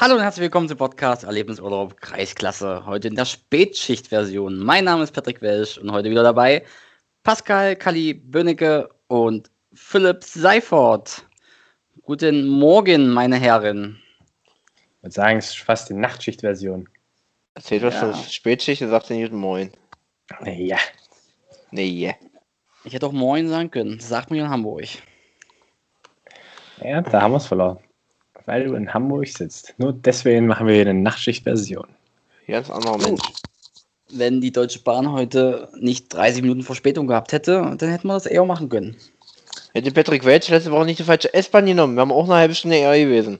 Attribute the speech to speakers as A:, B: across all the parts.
A: Hallo und herzlich willkommen zum Podcast Erlebnisurlaub Kreisklasse. Heute in der Spätschicht-Version. Mein Name ist Patrick Welsch und heute wieder dabei Pascal, Kali Bönnecke und Philipp Seifert. Guten Morgen, meine Herren.
B: Ich würde sagen, es ist fast die Nachtschicht-Version.
C: Erzählt was
A: Ja.
C: von Spätschicht und sagt dann jeden Moin.
B: Ja.
C: Nee.
A: Ich hätte auch Moin sagen können. Das sagt man in Hamburg.
B: ja, da haben wir es verloren. Weil du in Hamburg sitzt. Nur deswegen machen wir hier eine Nachtschicht-Version.
C: Ganz anderer Mensch.
A: Wenn die Deutsche Bahn heute nicht 30 Minuten Verspätung gehabt hätte, dann hätten wir das eher machen können.
C: Hätte Patrick Welch letzte Woche nicht die falsche S-Bahn genommen, wir haben auch eine halbe Stunde eher gewesen.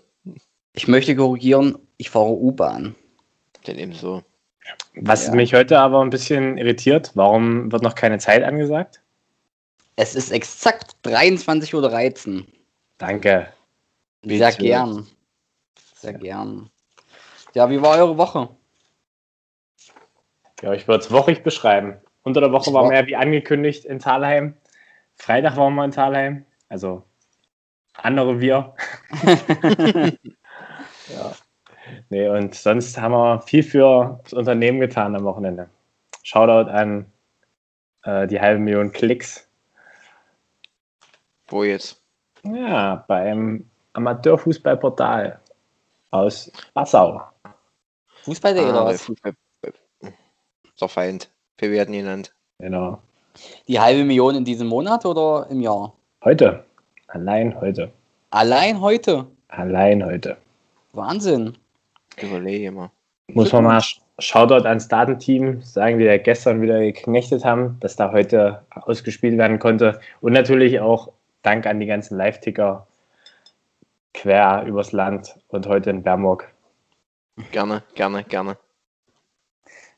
A: Ich möchte korrigieren, ich fahre U-Bahn.
C: Denn eben so.
B: Was
A: Ja.
B: mich heute aber ein bisschen irritiert, warum wird noch keine Zeit angesagt?
A: Es ist exakt 23.13 Uhr.
B: Danke.
A: Sehr
C: Bitte.
A: gern. Sehr gern. Ja, wie war eure Woche?
B: Ja, ich würde es wochig beschreiben. Unter der Woche war
A: Wo-
B: mehr wie angekündigt in Thalheim. Freitag waren wir in Thalheim. Also andere wir. ja. Nee, und sonst haben wir viel für das Unternehmen getan am Wochenende. Shoutout an äh, die halbe Million Klicks.
C: Wo jetzt?
B: Ja, beim Amateurfußballportal aus Passau.
A: Fußball.de oder
C: Ah, bei
A: was?
C: Fußball. Doch Feind. PW hat ihn genannt.
B: Genau.
A: Die halbe Million in diesem Monat oder im Jahr?
B: Heute. Allein heute.
A: Allein heute.
B: Allein heute.
A: Wahnsinn.
C: Überlege mal.
B: Muss man mal Sh- Shoutout ans Datenteam sagen, die ja gestern wieder geknechtet haben, dass da heute ausgespielt werden konnte. Und natürlich auch Dank an die ganzen Live-Ticker quer übers Land und heute in Bernburg.
C: Gerne, gerne, gerne.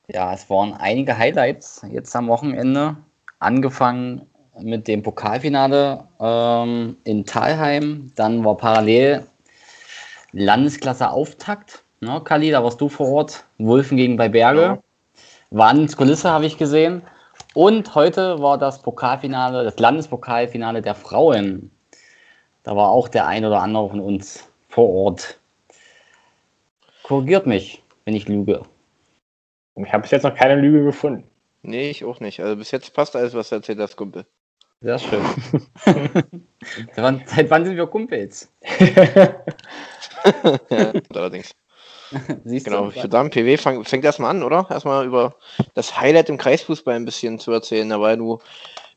A: Ja, es waren einige Highlights jetzt am Wochenende. Angefangen mit dem Pokalfinale ähm, in Thalheim. Dann war parallel Landesklasse Auftakt. Ne, Kali, da warst du vor Ort. Wulfen gegen bei Berge.
C: Ja.
A: Wahnsinnskulisse habe ich gesehen. Und heute war das Pokalfinale, das Landespokalfinale der Frauen. Da war auch der ein oder andere von uns vor Ort. Korrigiert mich, wenn ich lüge.
B: Ich habe bis jetzt noch keine Lüge gefunden.
C: Nee, ich auch nicht. Also bis jetzt passt alles, was du erzählt hast, Kumpel.
A: Sehr schön. seit, wann, seit wann sind wir Kumpels?
C: ja, allerdings.
A: Siehst
C: Genau,
A: du?
C: ich würde sagen, PW fang, fängt erstmal an, oder? Erstmal über das Highlight im Kreisfußball ein bisschen zu erzählen. Da war ja du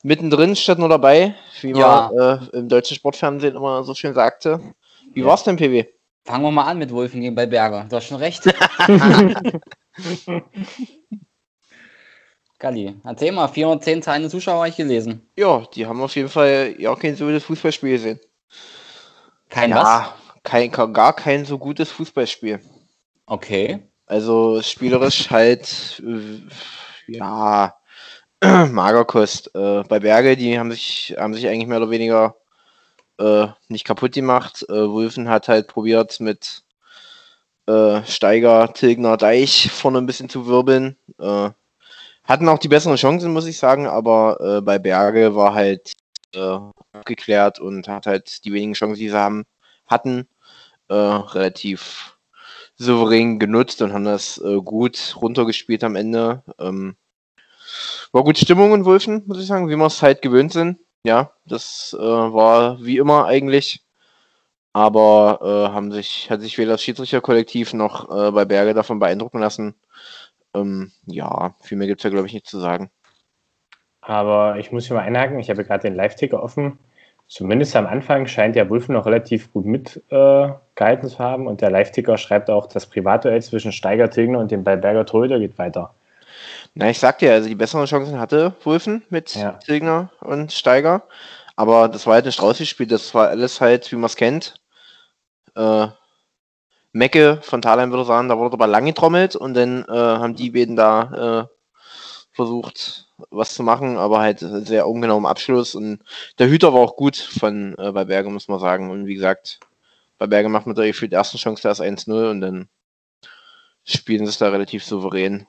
C: mittendrin statt nur dabei, wie
A: Ja.
C: man äh, im deutschen Sportfernsehen immer so schön sagte. Wie
A: Ja.
C: war's denn, PW?
A: Fangen wir mal an mit Wolfen gegen bei Berger. Du hast schon recht. Galli, erzähl mal, 410 zahlende Zuschauer habe ich gelesen.
C: Ja, die haben auf jeden Fall ja kein so gutes Fußballspiel gesehen.
A: Kein
C: ja, kein, gar kein so gutes Fußballspiel.
A: was? Okay.
C: Also spielerisch halt, äh, ja, Magerkost. Äh, bei Berge, die haben sich, haben sich eigentlich mehr oder weniger äh, nicht kaputt gemacht. Äh, Wulfen hat halt probiert mit äh, Steiger, Tilgner, Deich vorne ein bisschen zu wirbeln. Äh, hatten auch die besseren Chancen, muss ich sagen, aber äh, bei Berge war halt äh, abgeklärt und hat halt die wenigen Chancen, die sie haben, hatten, relativ souverän genutzt und haben das gut runtergespielt am Ende. Ähm, war gut Stimmung in Wulfen, muss ich sagen, wie wir es halt gewöhnt sind. Ja, das äh, war wie immer eigentlich. Aber äh, haben sich, hat sich weder das Schiedsrichterkollektiv noch äh, bei Berge davon beeindrucken lassen. Ähm, ja, viel mehr gibt es ja, glaube ich, nicht zu sagen.
B: Aber ich muss hier mal einhaken, ich habe gerade den Live-Ticker offen. Zumindest am Anfang scheint ja Wulfen noch relativ gut mitgehalten äh, zu haben. Und der Live-Ticker schreibt auch, das Privatduell zwischen Steiger Tilgner und dem Ballberger Torhüter geht weiter.
C: Na, ich sagte ja, also die besseren Chancen hatte Wulfen mit
B: Ja.
C: Tilgner und Steiger. Aber das war halt nicht rausgespielt. Das war alles halt, wie man es kennt. Äh, Mecke von Thalheim würde sagen, da wurde aber lang getrommelt und dann äh, haben die beiden da äh, versucht, was zu machen, aber halt sehr ungenau im Abschluss. Und der Hüter war auch gut von äh, bei Berge, muss man sagen. Und wie gesagt, bei Berge macht man da gefühlt die ersten Chance erst 1-0 und dann spielen sie es da relativ souverän.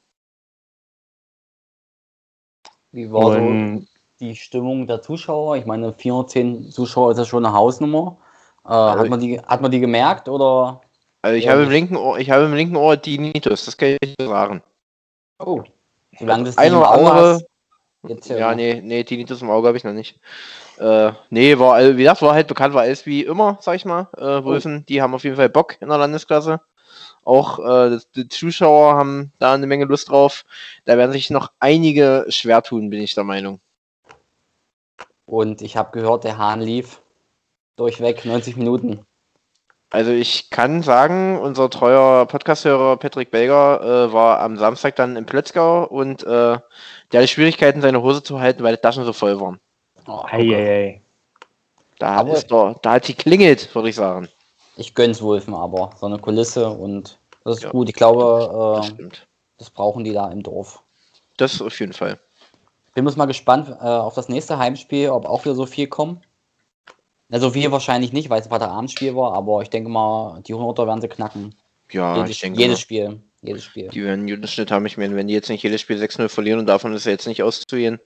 A: Wie war so
B: Und
A: die Stimmung der Zuschauer? Ich meine, 410 Zuschauer ist ja schon eine Hausnummer. Äh,
C: Also
A: hat, man die, hat man die gemerkt oder?
C: Also ich
A: Ja,
C: habe im linken Ohr, ich habe im linken Ohr Tinnitus, das kann ich sagen.
A: Oh. Solange das
C: Ein oder andere-
A: Jetzt ja,
C: Ja, nee, nee, Tinnitus im Auge habe ich noch nicht. Äh, nee, war, all- wie gesagt, war halt bekannt, war alles wie immer, sag ich mal. Äh, Wulfen, die haben auf jeden Fall Bock in der Landesklasse. Auch äh, die Zuschauer haben da eine Menge Lust drauf. Da werden sich noch einige schwer tun, bin ich der Meinung.
A: Und ich habe gehört, der Hahn lief durchweg 90 Minuten.
C: Also ich kann sagen, unser treuer Podcast-Hörer Patrick Belger äh, war am Samstag dann in Plötzgau und äh, der hatte Schwierigkeiten, seine Hose zu halten, weil die Taschen so voll waren.
A: Oh,
B: Eieiei.
C: Da,
A: Aber-
C: ist doch, da hat die klingelt, würde ich sagen.
A: Ich gönn's Wulfen aber. So eine Kulisse und das ist
C: Ja.
A: gut. Ich glaube,
C: Das
A: äh, das brauchen die da im Dorf.
C: Das auf jeden Fall.
A: Bin muss mal gespannt äh, auf das nächste Heimspiel, ob auch wieder so viel kommen. Also viel wahrscheinlich nicht, weil es ein Vaterabendspiel war, aber ich denke mal, die 100er werden sie knacken.
C: Ja,
A: jedes,
C: ich denke,
A: jedes
C: mal,
A: Spiel. Jedes Spiel.
C: die werden guten Schnitt haben. Ich meine, wenn die jetzt nicht jedes Spiel 6-0 verlieren und davon ist ja jetzt nicht auszugehen,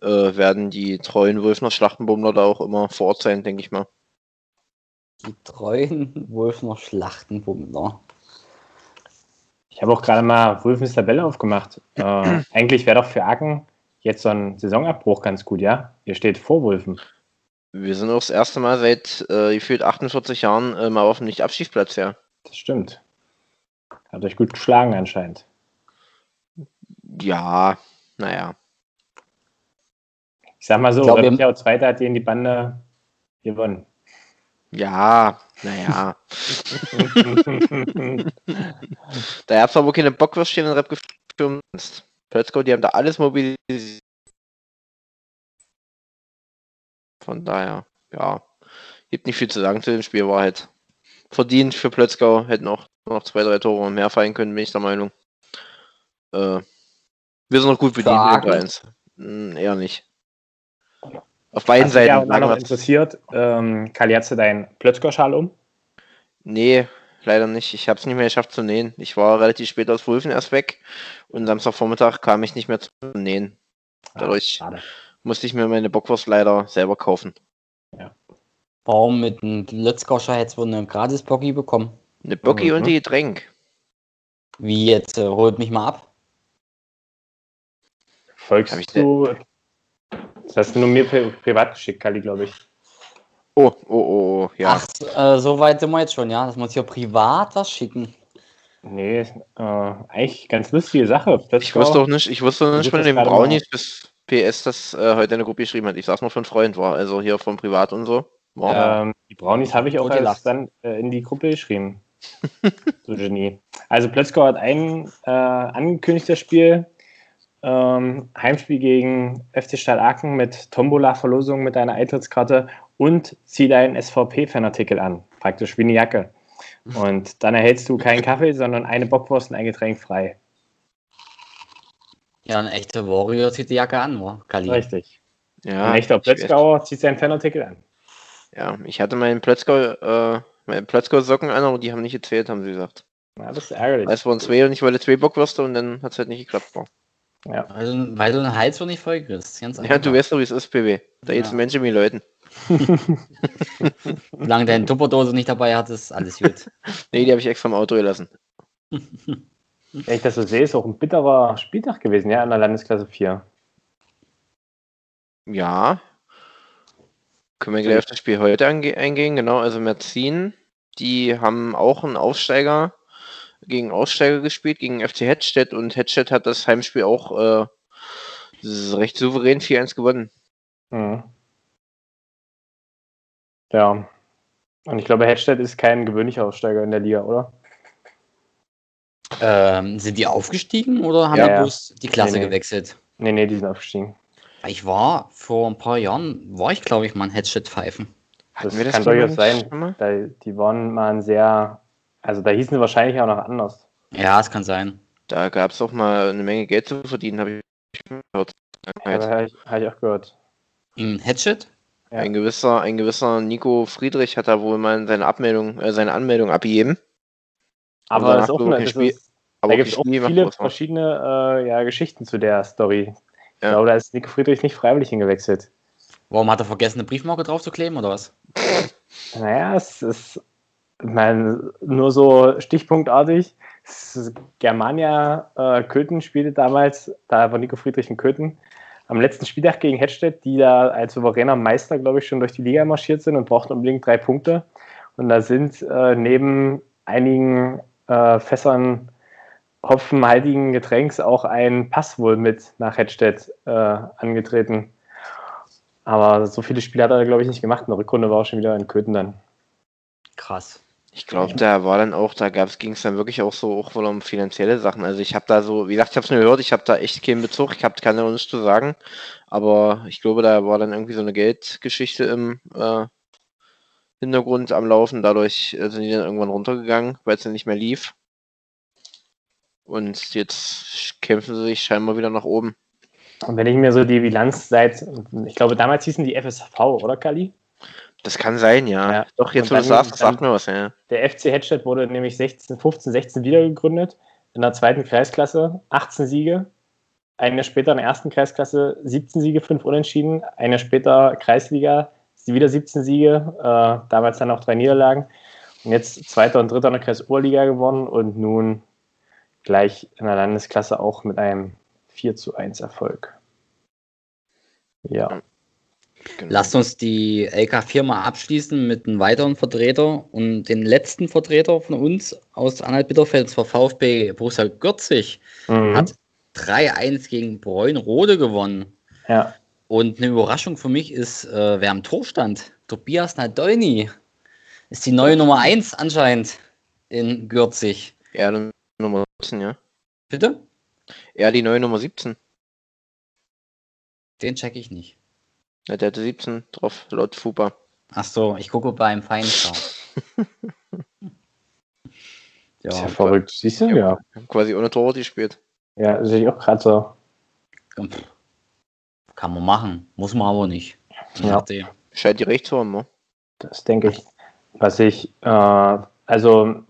C: äh, werden die treuen Wulfner Schlachtenbummler da auch immer vor Ort sein, denke ich mal.
A: Die treuen Wulfner Schlachtenbummler.
B: Ich habe auch gerade mal Wulfens Tabelle aufgemacht. Äh, eigentlich wäre doch für Aken jetzt so ein Saisonabbruch ganz gut, ja? Ihr steht vor Wulfen.
C: Wir sind auch das erste Mal seit äh, gefühlt 48 Jahren äh, mal auf dem Nicht-Abstiegsplatz her.
B: Das stimmt. Hat euch gut geschlagen anscheinend.
C: Ja, naja.
B: Ich sag mal so,
A: Ich glaub, wir-
B: Reptio Zweiter hat die in die Bande gewonnen.
C: Ja, naja. Da gab es aber keine Bockwürstchen in Rap gefilmt. Plötzlich, die haben da alles mobilisiert. Von daher, ja. Gibt nicht viel zu sagen zu dem Spiel, war halt verdient für Plötzgau. Hätten auch noch zwei, drei Tore mehr fallen können, bin ich der Meinung. Äh, wir sind noch gut bedient mit
A: Fragen?
C: dem 3-1. Hm, eher nicht. Auf beiden
B: mich ja
C: Seiten.
B: auch noch
C: sagen wir-
B: interessiert, ähm, Kali, hast du deinen Plötzker-Schal um?
C: Nee, leider nicht. Ich habe es nicht mehr geschafft zu nähen. Ich war relativ spät aus Wulfen erst weg und Samstagvormittag kam ich nicht mehr zu nähen. Dadurch
B: Ah, schade.
C: musste ich mir meine Bockwurst leider selber kaufen.
A: Warum mit einem Lötzkauscher hättest du eine gratis Boggy bekommen?
C: Eine Bocki
B: Mhm.
C: und die Getränk.
A: Wie jetzt? Äh, holt mich mal ab.
B: Folgst
C: ich
B: du. Das hast du nur mir pri privat geschickt, Kali, glaube ich.
C: Oh, oh, oh, oh, ja.
A: Ach, äh, so weit sind wir jetzt schon, ja? Dass wir uns hier privat was schicken.
B: Nee, äh, eigentlich ganz lustige Sache.
C: ich wusste auch nicht, ich wusste
B: Du
C: nicht von
B: gerade
C: Brownies bis PS, das äh, heute eine Gruppe geschrieben hat. Ich sag's mal von Freund war, also hier vom Privat und so. War.
B: Ähm, die Brownies habe ich auch erst
A: gelacht.
B: dann äh, in die Gruppe geschrieben. so Genie. Also Plötzko hat ein äh, angekündigtes Spiel. Ähm, Heimspiel gegen FC Stadt Aachen mit Tombola-Verlosung mit deiner Eintrittskarte und zieh deinen SVP-Fanartikel an. Praktisch wie eine Jacke. Und dann erhältst du keinen Kaffee, sondern eine Bockwurst und ein Getränk frei.
A: Ja, ein echter Warrior zieht die Jacke an, wa? Kali.
B: Richtig.
C: ja,
B: Ein echter. Plötzgauer zieht seinen Fanartikel an.
C: Ja, ich hatte meinen Plötzgau, äh, meine Plötzgau-Socken an, aber die haben nicht gezählt, haben sie gesagt.
B: Ja, das ist ärgerlich.
C: Es waren zwei und ich wollte zwei Bockwürste und dann hat es halt nicht geklappt. Boah.
B: Ja.
A: Also, weil du den Hals so nicht voll kriegst. Ganz
C: Ja, du weißt doch, wie es ist, PW. Da
A: Ja.
C: ja. Menschen wie Leuten.
A: Solange deine Tupperdose nicht dabei hat, ist alles gut.
C: Nee, die habe ich extra im Auto gelassen.
B: Wenn ich das so sehe, ist auch ein bitterer Spieltag gewesen, ja, in der Landesklasse 4.
C: Ja. Können wir gleich auf das Spiel heute eingehen, genau. Also Merzin, die haben auch einen Aufsteiger gegen Aussteiger gespielt, gegen FC Hedstedt und Hedstedt hat das Heimspiel auch äh, recht souverän 4-1 gewonnen.
B: Mhm. Ja. Und ich glaube, Hedstedt ist kein gewöhnlicher Aufsteiger in der Liga, oder?
A: ähm, sind die aufgestiegen oder haben
B: Ja,
A: die
B: ja.
A: bloß die Klasse
B: Nee, nee.
A: gewechselt?
B: Nee, nee, die sind aufgestiegen.
A: Ich war vor ein paar Jahren, war ich glaube ich mal ein Headshot-Pfeifen.
B: Das
C: wir
B: kann durchaus sein.
C: Mal?
B: Da, die waren mal ein sehr, also da hießen sie wahrscheinlich auch noch anders.
A: Ja, es kann sein.
C: Da gab es auch mal eine Menge Geld zu verdienen, habe ich gehört.
B: Aber habe ich, hab ich auch gehört.
A: Ein Headshot?
B: Ja.
C: Ein gewisser, ein gewisser Nico Friedrich hat da wohl mal seine Abmeldung, äh, seine Anmeldung abgegeben.
B: Aber
C: danach
B: das ist auch
C: Spiel-
B: ist,
C: Aber
B: da gibt es auch viele
C: ne?
B: verschiedene äh, ja, Geschichten zu der Story. Ich
C: Ja.
B: glaube, da ist Nico Friedrich nicht freiwillig hingewechselt.
A: Warum hat er vergessen, eine Briefmarke drauf zu kleben oder was?
B: Naja, es ist ich meine, nur so stichpunktartig. Germania äh, Köthen spielte damals, da war Nico Friedrich in Köthen, am letzten Spieltag gegen Hedstedt, die da als souveräner Meister, glaube ich, schon durch die Liga marschiert sind und brauchten unbedingt drei Punkte. Und da sind äh, neben einigen äh, Fässern hopfenhaltigen Getränks auch ein Pass wohl mit nach Hedstedt äh, angetreten. Aber so viele Spiele hat er, glaube ich, nicht gemacht. In der Rückrunde war er schon wieder in Köthen dann.
A: Krass.
C: Ich glaube, da war dann auch, da ging es dann wirklich auch so auch wohl um finanzielle Sachen. Also ich habe da so, wie gesagt, ich habe es nur gehört, ich habe da echt keinen Bezug, ich hab, kann da zu sagen. Aber ich glaube, da war dann irgendwie so eine Geldgeschichte im äh, Hintergrund am Laufen. Dadurch äh, sind die dann irgendwann runtergegangen, weil es dann nicht mehr lief. Und jetzt kämpfen sie sich scheinbar wieder nach oben.
B: Und wenn ich mir so die Bilanz seit, ich glaube, damals hießen die FSV, oder Kali?
C: Das kann sein, ja. ja. Doch, jetzt, wo du sagst, das sagt mir was, ja.
B: Der FC Hedstedt wurde nämlich 16, 15, 16 wiedergegründet. In der zweiten Kreisklasse 18 Siege. Ein Jahr später in der ersten Kreisklasse 17 Siege, 5 Unentschieden. Ein Jahr später Kreisliga, wieder 17 Siege. Äh, damals dann auch drei Niederlagen. Und jetzt zweiter und dritter in der Kreisoberliga gewonnen und nun gleich in der Landesklasse auch mit einem 4 zu 1 Erfolg. Ja.
A: Genau. Lasst uns die LK4 mal abschließen mit einem weiteren Vertreter und den letzten Vertreter von uns aus Anhalt-Bitterfeld, zwar VfB Borussia Gürzig, mhm. hat 3-1 gegen Bräunrode gewonnen.
B: Ja.
A: Und eine Überraschung für mich ist, äh, wer am Tor stand. Tobias Nadolny ist die neue Nummer 1 anscheinend in Gürzig.
C: Ja, Nummer 17, ja.
A: Bitte?
C: Ja, die neue Nummer 17.
A: Den check ich nicht.
C: Ja, der hatte 17 drauf, laut FUPA.
A: Ach so, ich gucke beim Feinschau.
B: ja, ist ja verrückt. Siehst du? Ja.
C: Quasi ohne Tor gespielt.
B: Ja, sehe ich auch gerade so.
A: Kann man machen, muss man aber nicht.
C: Ja. Scheint die recht zu haben, ne?
B: Das denke ich. Was ich, äh, also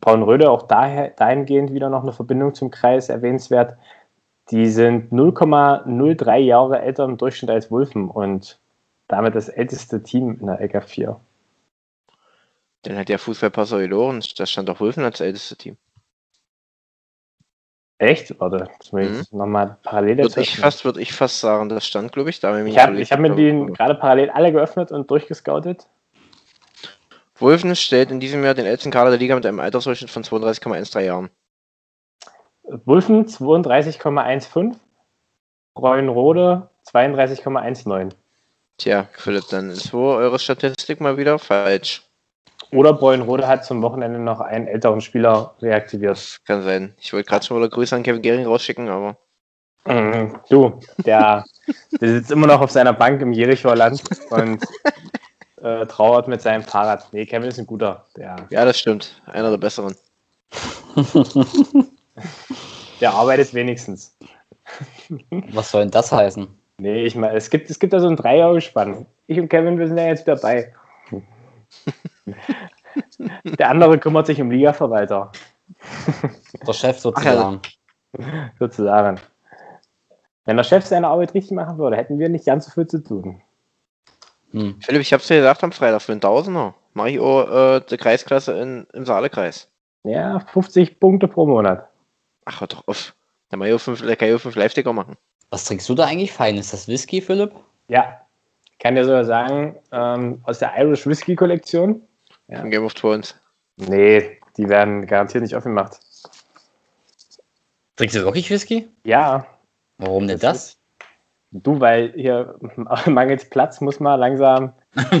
B: Braunröde auch daher, dahingehend wieder noch eine Verbindung zum Kreis erwähnenswert. Die sind 0,03 Jahre älter im Durchschnitt als Wulfen und damit das älteste Team in der LK4.
C: Dann hat der Fußballpasser verloren, da stand doch Wulfen als älteste Team.
B: Echt? Warte, das muss ich mhm. nochmal parallel
C: würde ich fast Würde ich fast sagen, das stand, glaube ich, da.
B: Ich habe hab mir die gerade parallel alle geöffnet und durchgescoutet.
C: Wolfen stellt in diesem Jahr den ältesten Kader der Liga mit einem Altersdurchschnitt von 32,13 Jahren.
B: Wulfen 32,15, Reuenrode 32,19.
C: Tja, Philipp, dann ist wohl eure Statistik mal wieder falsch.
B: Oder Bräunrode hat zum Wochenende noch einen älteren Spieler reaktiviert.
C: Kann sein. Ich wollte gerade schon mal Grüße an Kevin Gehring rausschicken, aber.
B: Mhm. Du, der, der sitzt immer noch auf seiner Bank im Jerichoer Land und äh, trauert mit seinem Fahrrad. Nee, Kevin ist ein guter. Der,
C: ja, das stimmt. Einer der besseren.
B: der arbeitet wenigstens.
A: Was soll denn das heißen?
B: Nee, ich meine, es gibt, es gibt da so ein Dreijahrespann. Ich und Kevin, wir sind ja jetzt dabei. Der andere kümmert sich um Ligaverwalter.
A: Der Chef sozusagen.
B: sozusagen. Wenn der Chef seine Arbeit richtig machen würde, hätten wir nicht ganz so viel zu tun.
C: Hm. Philipp, ich hab's dir gesagt am Freitag, für einen Tausender mache ich auch äh, die Kreisklasse in, im Saalekreis.
B: Ja, 50 Punkte pro Monat.
C: Ach, hör doch auf. Dann kann ich auch fünf Live-Ticker machen.
A: Was trinkst du da eigentlich fein? Ist das Whisky, Philipp?
B: Ja. Ich kann dir sogar sagen, ähm, aus der Irish Whisky Kollektion.
C: Ja. Game of Thrones.
B: Nee, die werden garantiert nicht aufgemacht.
A: Trinkst du wirklich Whisky?
B: Ja.
A: Warum denn das?
B: Du, weil hier mangels Platz muss man langsam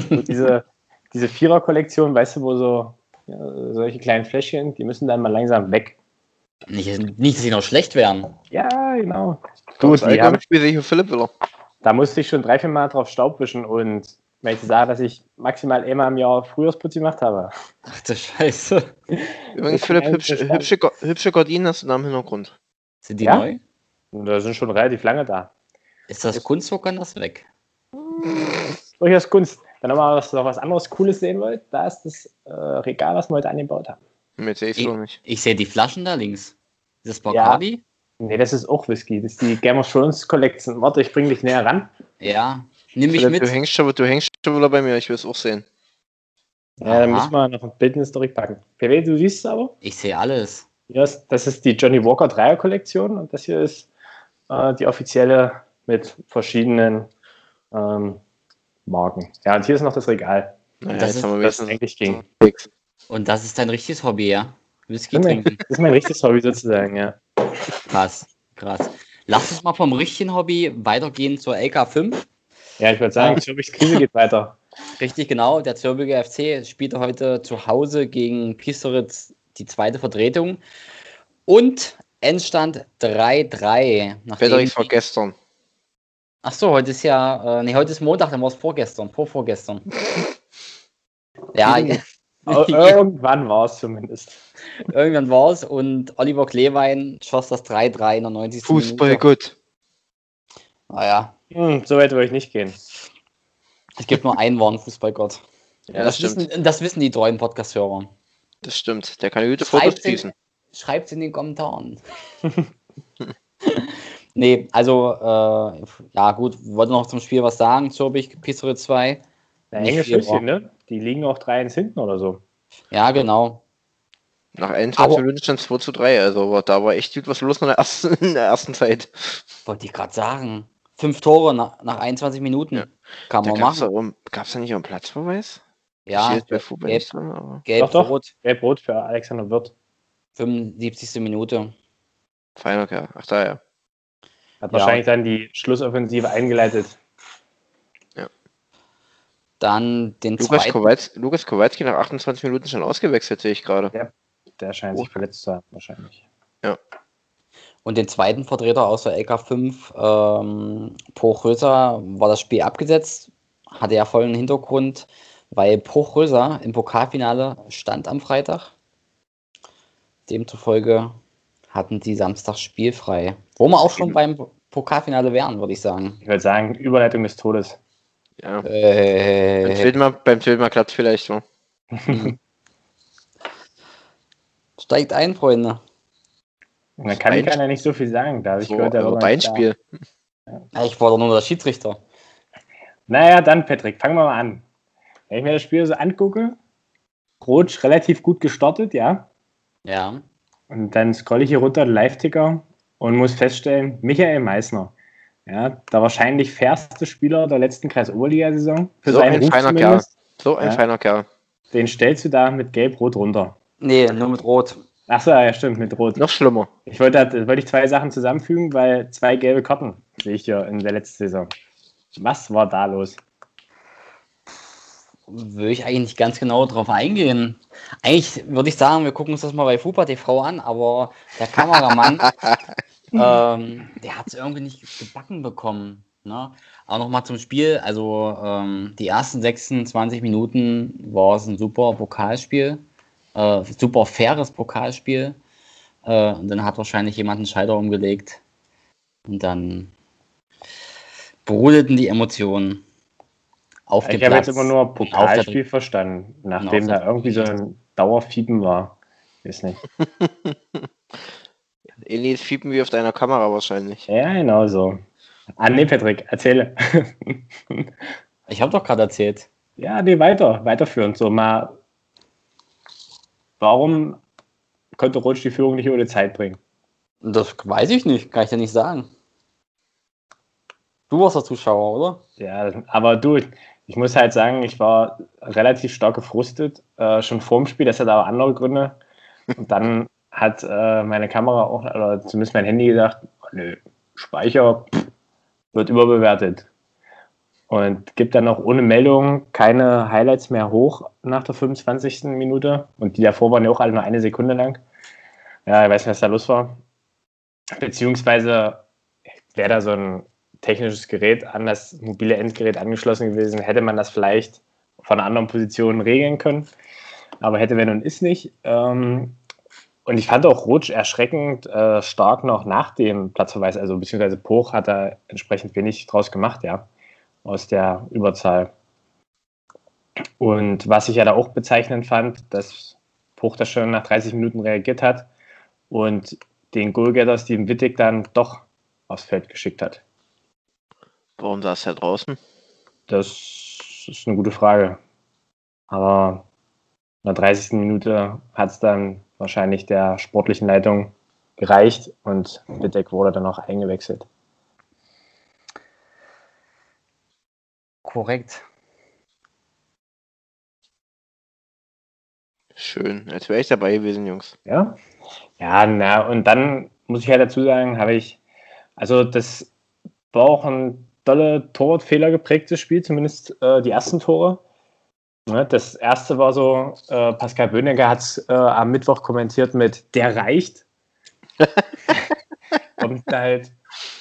B: so diese, diese Vierer-Kollektion, weißt du, wo so ja, solche kleinen Fläschchen, die müssen dann mal langsam weg.
A: Nicht, nicht dass sie noch schlecht werden.
B: Ja, genau.
C: Du, die haben, Spiel Philipp Willer.
B: Da musste ich schon drei, vier Mal drauf Staub wischen und wenn ich sage, dass ich maximal einmal im Jahr Frühjahrsputz gemacht habe.
A: Ach du Scheiße.
C: Übrigens, Philipp, hübsche, hübsche, hübsche Gardinen hast du da im Hintergrund.
A: Sind die ja? neu?
B: Da sind schon relativ lange da.
A: Ist das Kunst, wo kann das weg?
B: Durchaus Kunst. Wenn ihr mal was, noch was anderes Cooles sehen wollt, da ist das äh, Regal, was wir heute angebaut haben.
C: Mit sehe ich, nicht.
A: Ich sehe die Flaschen da links. Ist das Bacardi?
B: Ja. Nee, das ist auch Whisky. Das ist die Game of Thrones Collection. Warte, ich bring dich näher ran.
A: Ja, nimm mich mit.
C: Du hängst, schon, du hängst schon wieder bei mir, ich will es auch sehen.
B: Ja, dann müssen wir noch ein Bild in die Story packen. PW, du siehst es aber?
A: Ich sehe alles.
B: Ja, das ist die Johnny Walker Dreier Kollektion und das hier ist äh, die offizielle mit verschiedenen ähm, Marken. Ja, und hier ist noch das Regal,
C: Naja,
A: Das
C: jetzt
A: ist-
C: haben wir
B: das eigentlich ging.
A: Und das ist dein richtiges Hobby, ja? Whisky
B: Das ist mein-
A: trinken.
B: das ist mein richtiges Hobby sozusagen, ja.
A: Krass, krass. Lass uns mal vom richtigen Hobby weitergehen zur LK5.
B: Ja, ich würde sagen, Zürichs Krise geht weiter.
A: Richtig, genau. Der Zürbiger FC spielte heute zu Hause gegen Piesteritz die zweite Vertretung. Und Endstand 3-3. nachdem
C: Frederik war gestern.
A: Ach so, heute ist ja, äh, nee, heute ist Montag, dann war es vorgestern, vor vorgestern. ja,
B: Aber Irgendwann war es zumindest.
A: irgendwann war es und Oliver Kleewein schoss das 3-3 in der 90.
C: Fußball
A: Minute.
C: gut.
A: Naja,
B: Hm, so weit würde ich nicht gehen.
A: es gibt nur einen wahren Fußballgott.
C: Ja,
A: das,
C: das stimmt.
A: wissen, das wissen die treuen Podcast-Hörer.
C: Das stimmt. Der kann gute Fotos
A: Schreibt
C: schießen.
A: schreibt's in den Kommentaren. nee, also, äh, ja gut, wollte noch zum Spiel was sagen, Zürbich, Pisserit 2.
B: Ein
A: Nicht
B: enges Schüsschen, ne? Die liegen auch 3-1 hinten oder so.
A: Ja, genau.
C: Nach 21
A: Aber-
C: Minuten stand 2 zu 3. Also aber da war echt gut was los in der ersten, in der ersten Zeit.
A: Wollte ich gerade sagen. Fünf Tore nach, nach 21 Minuten.
C: Ja.
A: Kann
C: Da
A: man
C: gab es da,
A: machen.
C: um, gab's da nicht auch einen Platzverweis?
A: Ja, gelb, gelb
B: doch.
A: rot,
B: Gelb-Rot für Alexander Wirth.
A: 75. Minute.
C: feiner Kerl. Ach da ja.
B: Hat
A: Ja.
B: wahrscheinlich dann die Schlussoffensive eingeleitet.
A: Dann den
C: Lukas,
A: zweiten.
C: Kowalski, Lukas Kowalski nach 28 Minuten schon ausgewechselt, sehe ich gerade.
B: Der scheint
C: Oh.
B: sich verletzt zu haben, wahrscheinlich.
A: Und den zweiten Vertreter aus der LK5, ähm, Prochröser, war das Spiel abgesetzt. Hatte ja vollen Hintergrund, weil Prochröser im Pokalfinale stand am Freitag. Demzufolge hatten die Samstag spielfrei. Wo wir auch schon beim Pokalfinale wären, würde ich sagen.
B: Ich würde sagen, Überleitung des Todes.
C: Ja. Beim
A: Äh,
C: zweiten Mal, beim zweiten Mal klappt vielleicht mal.
A: steigt ein, Freunde.
B: Und dann kann keiner nicht so viel sagen. Da habe ich
C: So,
B: gehört,
C: also
B: da.
C: Beinspiel.
A: Ja, Ich war doch nur der Schiedsrichter.
B: Naja, dann, Patrick, fangen wir mal an. Wenn ich mir das Spiel so angucke, Rotsch relativ gut gestartet, ja.
A: Ja.
B: Und dann scrolle ich hier runter, den Live-Ticker, und muss feststellen, Michael Meissner. Ja, der wahrscheinlich fairste Spieler der letzten Kreis-Oberliga-Saison. Für
C: So
B: seinen
C: ein
B: Ruf
C: feiner
B: zumindest.
C: So ein
B: Ja.
C: feiner Kerl.
B: Den stellst du da mit Gelb-Rot runter.
A: Nee, nur mit Rot.
B: Achso, ja, stimmt, mit Rot.
C: Noch schlimmer.
B: Ich wollte, da- wollte ich zwei Sachen zusammenfügen, weil zwei gelbe Karten sehe ich hier in der letzten Saison. Was war da los?
A: Will ich eigentlich nicht ganz genau drauf eingehen. Eigentlich würde ich sagen, wir gucken uns das mal bei Fupa TV an, aber der Kameramann, ähm, der hat es irgendwie nicht gebacken bekommen. Ne? Aber nochmal zum Spiel. Also ähm, die ersten 26 Minuten war es ein super Pokalspiel. Äh, super faires Pokalspiel. Äh, und dann hat wahrscheinlich jemand einen Schalter umgelegt. Und dann brodelten die Emotionen auf dem
B: Ich habe jetzt immer nur Pokalspiel verstanden, nachdem
A: auf der
B: da irgendwie so ein Dauerfiepen war. Weiß nicht.
C: Ähnliches Fiepen wie auf deiner Kamera wahrscheinlich.
B: Ja, genau so. Ah, nee, Patrick, erzähle.
A: Ich habe doch gerade erzählt.
B: ja, nee, weiter, weiterführend. So mal, warum konnte Rotsch die Führung nicht ohne Zeit bringen?
A: Das weiß ich nicht, kann ich dir nicht sagen. Du warst der Zuschauer, oder?
B: Ja, aber du, ich muss halt sagen, ich war relativ stark gefrustet, äh, schon vorm Spiel, das hat aber andere Gründe. Und dann hat äh, meine Kamera auch, oder zumindest mein Handy gesagt, oh, nö, Speicher pff, wird überbewertet. Und gibt dann auch ohne Meldung keine Highlights mehr hoch nach der 25. Minute. Und die davor waren ja auch alle nur eine Sekunde lang. Ja, ich weiß nicht, was da los war. Beziehungsweise wäre da so ein technisches Gerät an das mobile Endgerät angeschlossen gewesen, hätte man das vielleicht von einer anderen Position regeln können. Aber hätte, wenn und ist nicht. Ähm, und ich fand auch Rutsch erschreckend äh, stark noch nach dem Platzverweis, also beziehungsweise Poch hat da entsprechend wenig draus gemacht, ja, aus der Überzahl. Und was ich ja da auch bezeichnend fand, dass Poch da schon nach 30 Minuten reagiert hat und den Goalgetter Steven Wittig dann doch aufs Feld geschickt hat.
C: Warum saß er draußen?
B: Das ist eine gute Frage. Aber In der 30. Minute hat es dann wahrscheinlich der sportlichen Leitung gereicht und Wittek wurde dann auch eingewechselt.
A: Korrekt.
C: Schön. Jetzt wäre ich dabei gewesen, Jungs.
B: Ja. Ja, na, und dann muss ich halt dazu sagen, habe ich, also das war auch ein tolle Torwartfehler geprägtes Spiel, zumindest äh, die ersten Tore. Ne, das erste war so, äh, Pascal Böhniger hat es äh, am Mittwoch kommentiert mit der reicht. Kommt halt,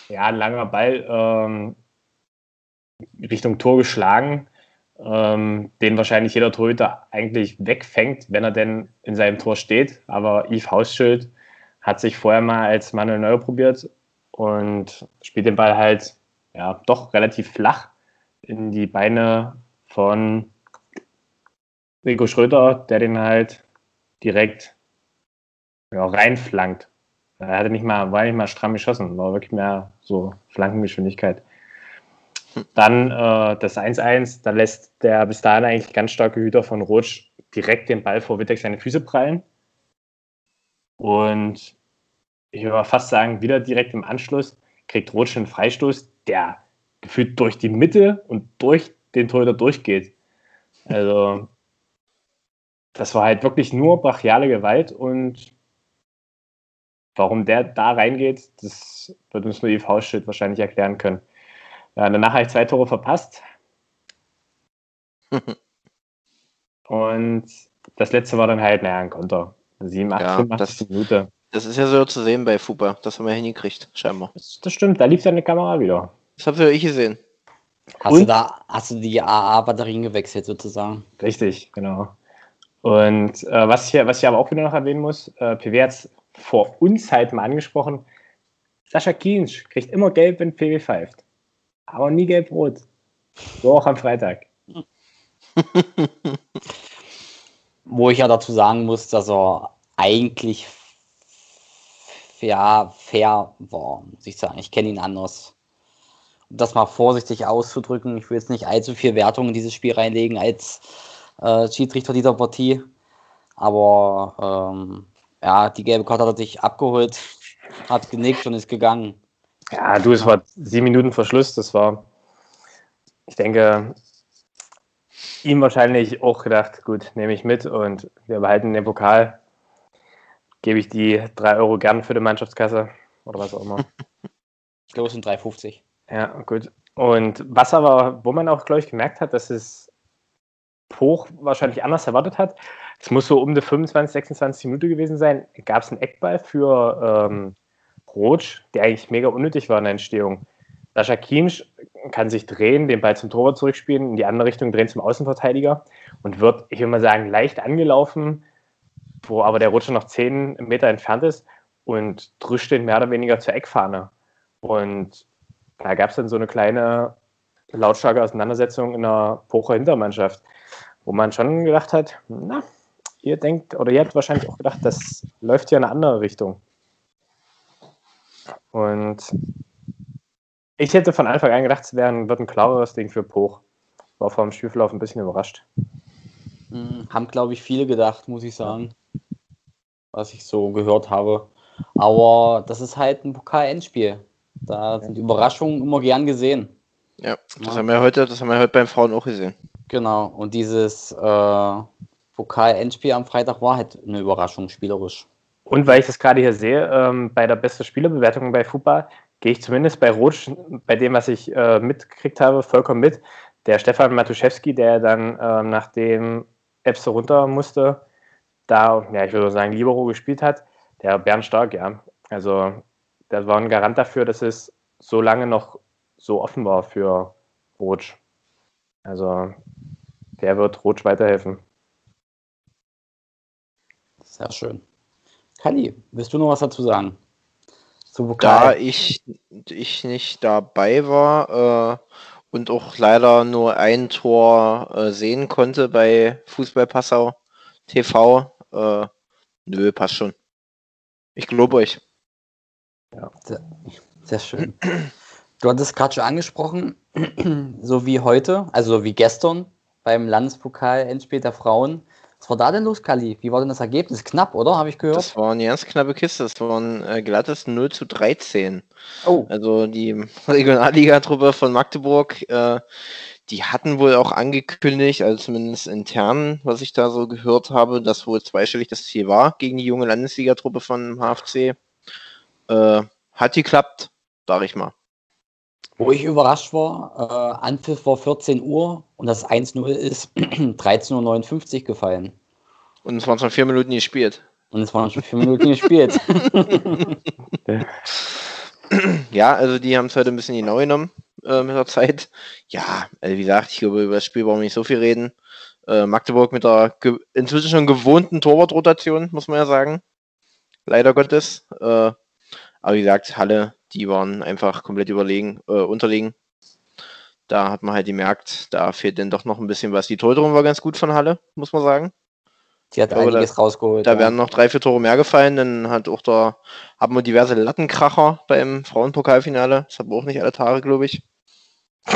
B: ja, ein langer Ball ähm, Richtung Tor geschlagen, ähm, den wahrscheinlich jeder Torhüter eigentlich wegfängt, wenn er denn in seinem Tor steht. Aber Yves Hausschild hat sich vorher mal als Manuel Neuer probiert und spielt den Ball halt ja, doch relativ flach in die Beine von Rico Schröder, der den halt direkt ja, reinflankt. Er hatte nicht mal, war nicht mal stramm geschossen, war wirklich mehr so Flankengeschwindigkeit. Dann äh, das 1-1, da lässt der bis dahin eigentlich ganz starke Hüter von Rotsch direkt den Ball vor Wittek seine Füße prallen. Und ich würde fast sagen, wieder direkt im Anschluss kriegt Rotsch einen Freistoß, der gefühlt durch die Mitte und durch den Torhüter durchgeht. Also, das war halt wirklich nur brachiale Gewalt und warum der da reingeht, das wird uns nur die Faustschild wahrscheinlich erklären können. Ja, danach habe ich zwei Tore verpasst. und das letzte war dann halt, naja, ein Konter. 7, 8,
C: Ja,
B: 85
C: das-
B: Minute.
C: Das ist ja so zu sehen bei Fupa. Das haben wir hingekriegt, scheinbar.
B: Das, das stimmt, da lief seine Kamera wieder.
C: Das habe sogar ich gesehen.
A: Hast
B: Und?
A: du da, hast du die AA-Batterien gewechselt sozusagen?
B: Richtig, genau. Und äh, was, ich, was ich aber auch wieder noch erwähnen muss, äh, PW hat es vor Unzeit mal angesprochen, Sascha Kiensch kriegt immer gelb, wenn PW pfeift. Aber nie gelb-rot. So auch am Freitag.
A: Wo ich ja dazu sagen muss, dass er eigentlich fair, fair war, muss ich sagen. Ich kenne ihn anders. Um das mal vorsichtig auszudrücken, ich will jetzt nicht allzu viel Wertung in dieses Spiel reinlegen als äh, Schiedsrichter dieser Partie. Aber ähm, ja, die gelbe Karte hat er sich abgeholt, hat genickt und ist gegangen.
B: Ja, du, es war sieben Minuten Verschluss. Das war, ich denke, ihm wahrscheinlich auch gedacht, gut, nehme ich mit und wir behalten den Pokal. Gebe ich die drei Euro gern für die Mannschaftskasse oder was auch immer.
A: Ich glaube, es sind 3,50.
B: Ja, gut. Und was aber, wo man auch, glaube ich, gemerkt hat, dass es Poch wahrscheinlich anders erwartet hat, es muss so um die 25, 26 Minuten gewesen sein, gab es einen Eckball für ähm, Rotsch, der eigentlich mega unnötig war in der Entstehung. Sascha Kiensch kann sich drehen, den Ball zum Torwart zurückspielen, in die andere Richtung drehen zum Außenverteidiger und wird, ich will mal sagen, leicht angelaufen, wo aber der Rutscher noch 10 Meter entfernt ist und drischt den mehr oder weniger zur Eckfahne. Und da gab es dann so eine kleine lautstarke Auseinandersetzung in der Pocher Hintermannschaft, wo man schon gedacht hat, na, ihr denkt, oder ihr habt wahrscheinlich auch gedacht, das läuft hier in eine andere Richtung. Und ich hätte von Anfang an gedacht, es wäre ein, wird ein klareres Ding für Poch. War vor dem Spielverlauf ein bisschen überrascht.
A: Hm, haben, glaube ich, viele gedacht, muss ich sagen. Was ich so gehört habe. Aber das ist halt ein Pokal-Endspiel. Da sind Überraschungen immer gern gesehen.
C: Ja, das
A: Ja.
C: haben wir heute, das haben wir heute beim Frauen auch gesehen.
A: Genau. Und dieses äh, Pokal-Endspiel am Freitag war halt eine Überraschung, spielerisch.
B: Und weil ich das gerade hier sehe, ähm, bei der beste Spielerbewertung bei FUPA gehe ich zumindest bei Rotsch, bei dem, was ich äh, mitgekriegt habe, vollkommen mit. Der Stefan Matuszewski, der dann, ähm, nachdem Epse runter musste, da, ja, ich würde sagen, Libero gespielt hat, der Bernd Stark, ja. Also, der war ein Garant dafür, dass es so lange noch so offen war für Rotsch. Also, der wird Rotsch weiterhelfen.
A: Sehr schön. Kali, willst du noch was dazu sagen? Zu
C: Da ich, ich nicht dabei war äh, und auch leider nur ein Tor äh, sehen konnte bei Fußball Passau TV, äh, nö, passt schon. Ich glaube euch.
A: Sehr schön. Du hattest gerade schon angesprochen, so wie heute, also wie gestern beim Landespokal-Endspiel der Frauen, Was war da denn los, Kali? Wie war denn das Ergebnis? Knapp, oder? Habe ich gehört?
C: Das war eine ganz knappe Kiste. Das war ein äh, glattes 0 zu 13.
A: oh,
C: Also die Regionalligatruppe von Magdeburg, äh, die hatten wohl auch angekündigt, also zumindest intern, was ich da so gehört habe, dass wohl zweistellig das Ziel war gegen die junge Landesligatruppe von HFC. Äh, hat geklappt, sag ich mal.
A: Wo ich überrascht war, äh, Anpfiff war 14 Uhr und das 1-0 ist 13.59 Uhr gefallen.
C: Und es waren schon vier Minuten gespielt.
A: Und es waren schon vier Minuten gespielt.
C: Ja, also die haben es heute ein bisschen genau genommen äh, mit der Zeit. Ja, also wie gesagt, ich glaube, über das Spiel brauchen wir nicht so viel reden. Äh, Magdeburg mit der inzwischen schon gewohnten Torwartrotation, muss man ja sagen. Leider Gottes. Äh, aber wie gesagt, Halle, die waren einfach komplett überlegen, äh, unterlegen. Da hat man halt gemerkt, da fehlt dann doch noch ein bisschen was. Die Torhüterin war ganz gut von Halle, muss man sagen.
A: Die hat
C: glaube,
A: einiges rausgeholt.
C: Da
A: ja.
C: werden noch drei, vier Tore mehr gefallen. Dann hat auch da, haben wir diverse Lattenkracher beim Frauenpokalfinale. Das haben wir auch nicht alle Tage, glaube ich.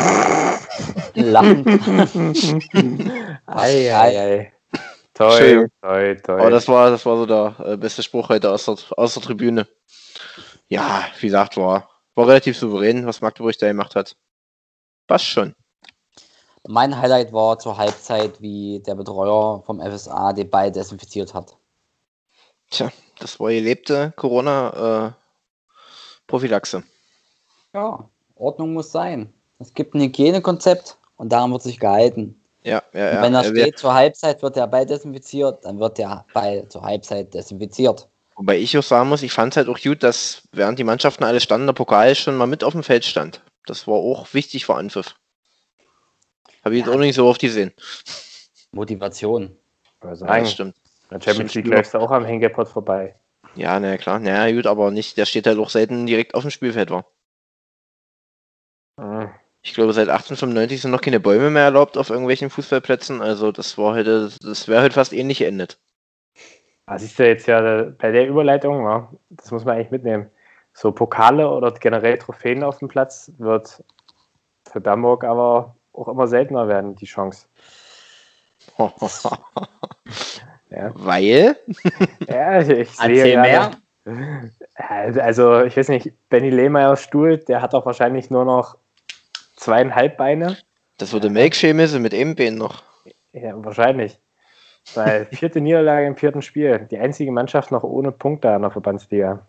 A: Lachen.
B: ei, ei, ei. Toi, toi, toi.
C: Aber das war, das war so der äh, beste Spruch heute aus der, aus der Tribüne. Ja, wie gesagt, war, war relativ souverän, was Magdeburg da gemacht hat. Passt schon.
A: Mein Highlight war zur Halbzeit, wie der Betreuer vom FSA den Ball desinfiziert hat.
C: Tja, das war gelebte Corona-Prophylaxe.
A: Ja, Ordnung muss sein. Es gibt ein Hygienekonzept und daran wird sich gehalten.
C: ja, ja,
A: Und
C: ja.
A: wenn da
C: Äh,
A: steht, zur Halbzeit wird der Ball desinfiziert, dann wird der Ball zur Halbzeit desinfiziert.
C: Wobei ich auch sagen muss, ich fand es halt auch gut, dass während die Mannschaften alle standen, der Pokal schon mal mit auf dem Feld stand. Das war auch wichtig für Anpfiff. Habe ich jetzt
A: Ja.
C: auch nicht so oft gesehen.
A: Motivation.
B: Also
C: das stimmt.
B: in der Champions
C: Stimmt.
B: League läufst du auch am Hängepot vorbei.
C: Ja, na klar. Naja, gut, aber nicht, der steht halt auch selten direkt auf dem Spielfeld war.
B: Hm.
C: Ich glaube, seit 1895 sind noch keine Bäume mehr erlaubt auf irgendwelchen Fußballplätzen. Also das war heute, das wäre heute fast ähnlich geendet.
B: Ah, siehst du jetzt ja äh, bei der Überleitung, ja, das muss man eigentlich mitnehmen. So Pokale oder generell Trophäen auf dem Platz wird für Bernburg aber auch immer seltener werden, die Chance. Ja,
C: Weil?
B: ja ich, ich sehe
A: Erzähl
B: gerade-
A: mehr.
B: Also, ich weiß nicht, Benny Lehmeyers Stuhl, der hat doch wahrscheinlich nur noch zweieinhalb Beine.
C: Das wurde Melkschemisse mit einem Bein noch.
B: Ja, wahrscheinlich. Weil vierte Niederlage im vierten Spiel. Die einzige Mannschaft noch ohne Punkte in der Verbandsliga.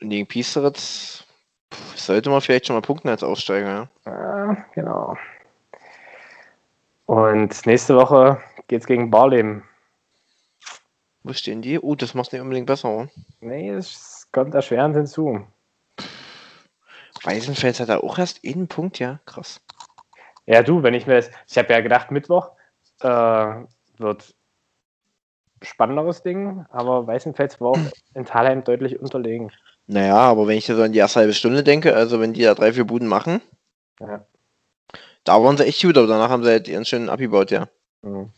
C: Und gegen Piesteritz sollte man vielleicht schon mal punkten als Aussteiger. Ja?
B: Ja, genau. Und nächste Woche geht's gegen Barlem.
C: Wo stehen die? Oh, das macht nicht unbedingt besser. Oder?
B: Nee, es kommt erschwerend hinzu.
C: Weißenfels hat da auch erst einen Punkt, ja. Krass.
B: Ja, du, wenn ich mir das. Ich habe ja gedacht, Mittwoch äh, wird spannenderes Ding, aber Weißenfels war auch in Thalheim deutlich unterlegen.
C: Naja, aber wenn ich da so an die erste halbe Stunde denke, also wenn die da drei, vier Buden machen,
B: Ja.
C: da waren sie echt gut, aber danach haben sie halt ihren schönen abgebaut, ja.
B: Mhm.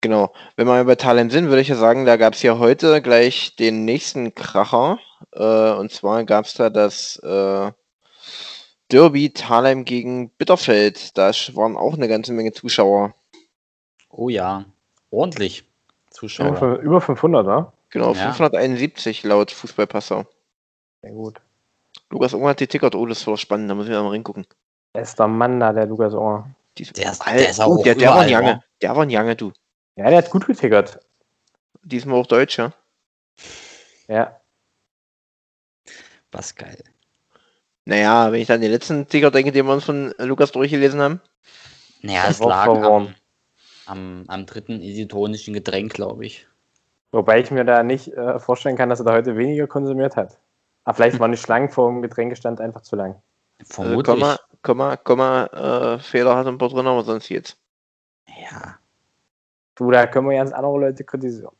C: Genau. Wenn wir bei Thalheim sind, würde ich ja sagen, da gab es ja heute gleich den nächsten Kracher. Äh, und zwar gab es da das äh, Derby Thalheim gegen Bitterfeld. Da waren auch eine ganze Menge Zuschauer.
A: Oh ja, ordentlich. Zuschauer.
B: Über, fün- über 500, ne?
C: Genau,
A: Ja.
C: 571 laut Fußballpasser.
B: Sehr gut.
C: Lukas Unger hat die Tickert. Oh, das war spannend, da muss ich mal reingucken.
B: Bester Mann da, der Lukas Ohr.
C: Die,
A: Der ist-
C: Alter,
A: der ist auch
C: oh, der, der war ein Jange.
A: wa?
C: Der war ein Jange, du.
B: Ja, der hat gut getickert.
C: Diesmal auch Deutsch, ja.
B: Ja.
A: Was geil.
C: Naja, wenn ich dann den letzten Ticker denke, den wir uns von Lukas durchgelesen haben.
A: Naja,
B: Das
A: es lag
B: verworren.
A: am, am, am dritten isotonischen Getränk, glaube ich.
B: Wobei ich mir da nicht äh, vorstellen kann, dass er da heute weniger konsumiert hat. Aber vielleicht waren die Schlangen vor dem Getränkestand einfach zu lang.
C: Also
A: Vermutlich.
C: Komma, Komma, Komma, äh, Fehler hat ein paar drin, aber sonst jetzt.
A: ja.
B: Du, da können wir ganz andere Leute kritisieren.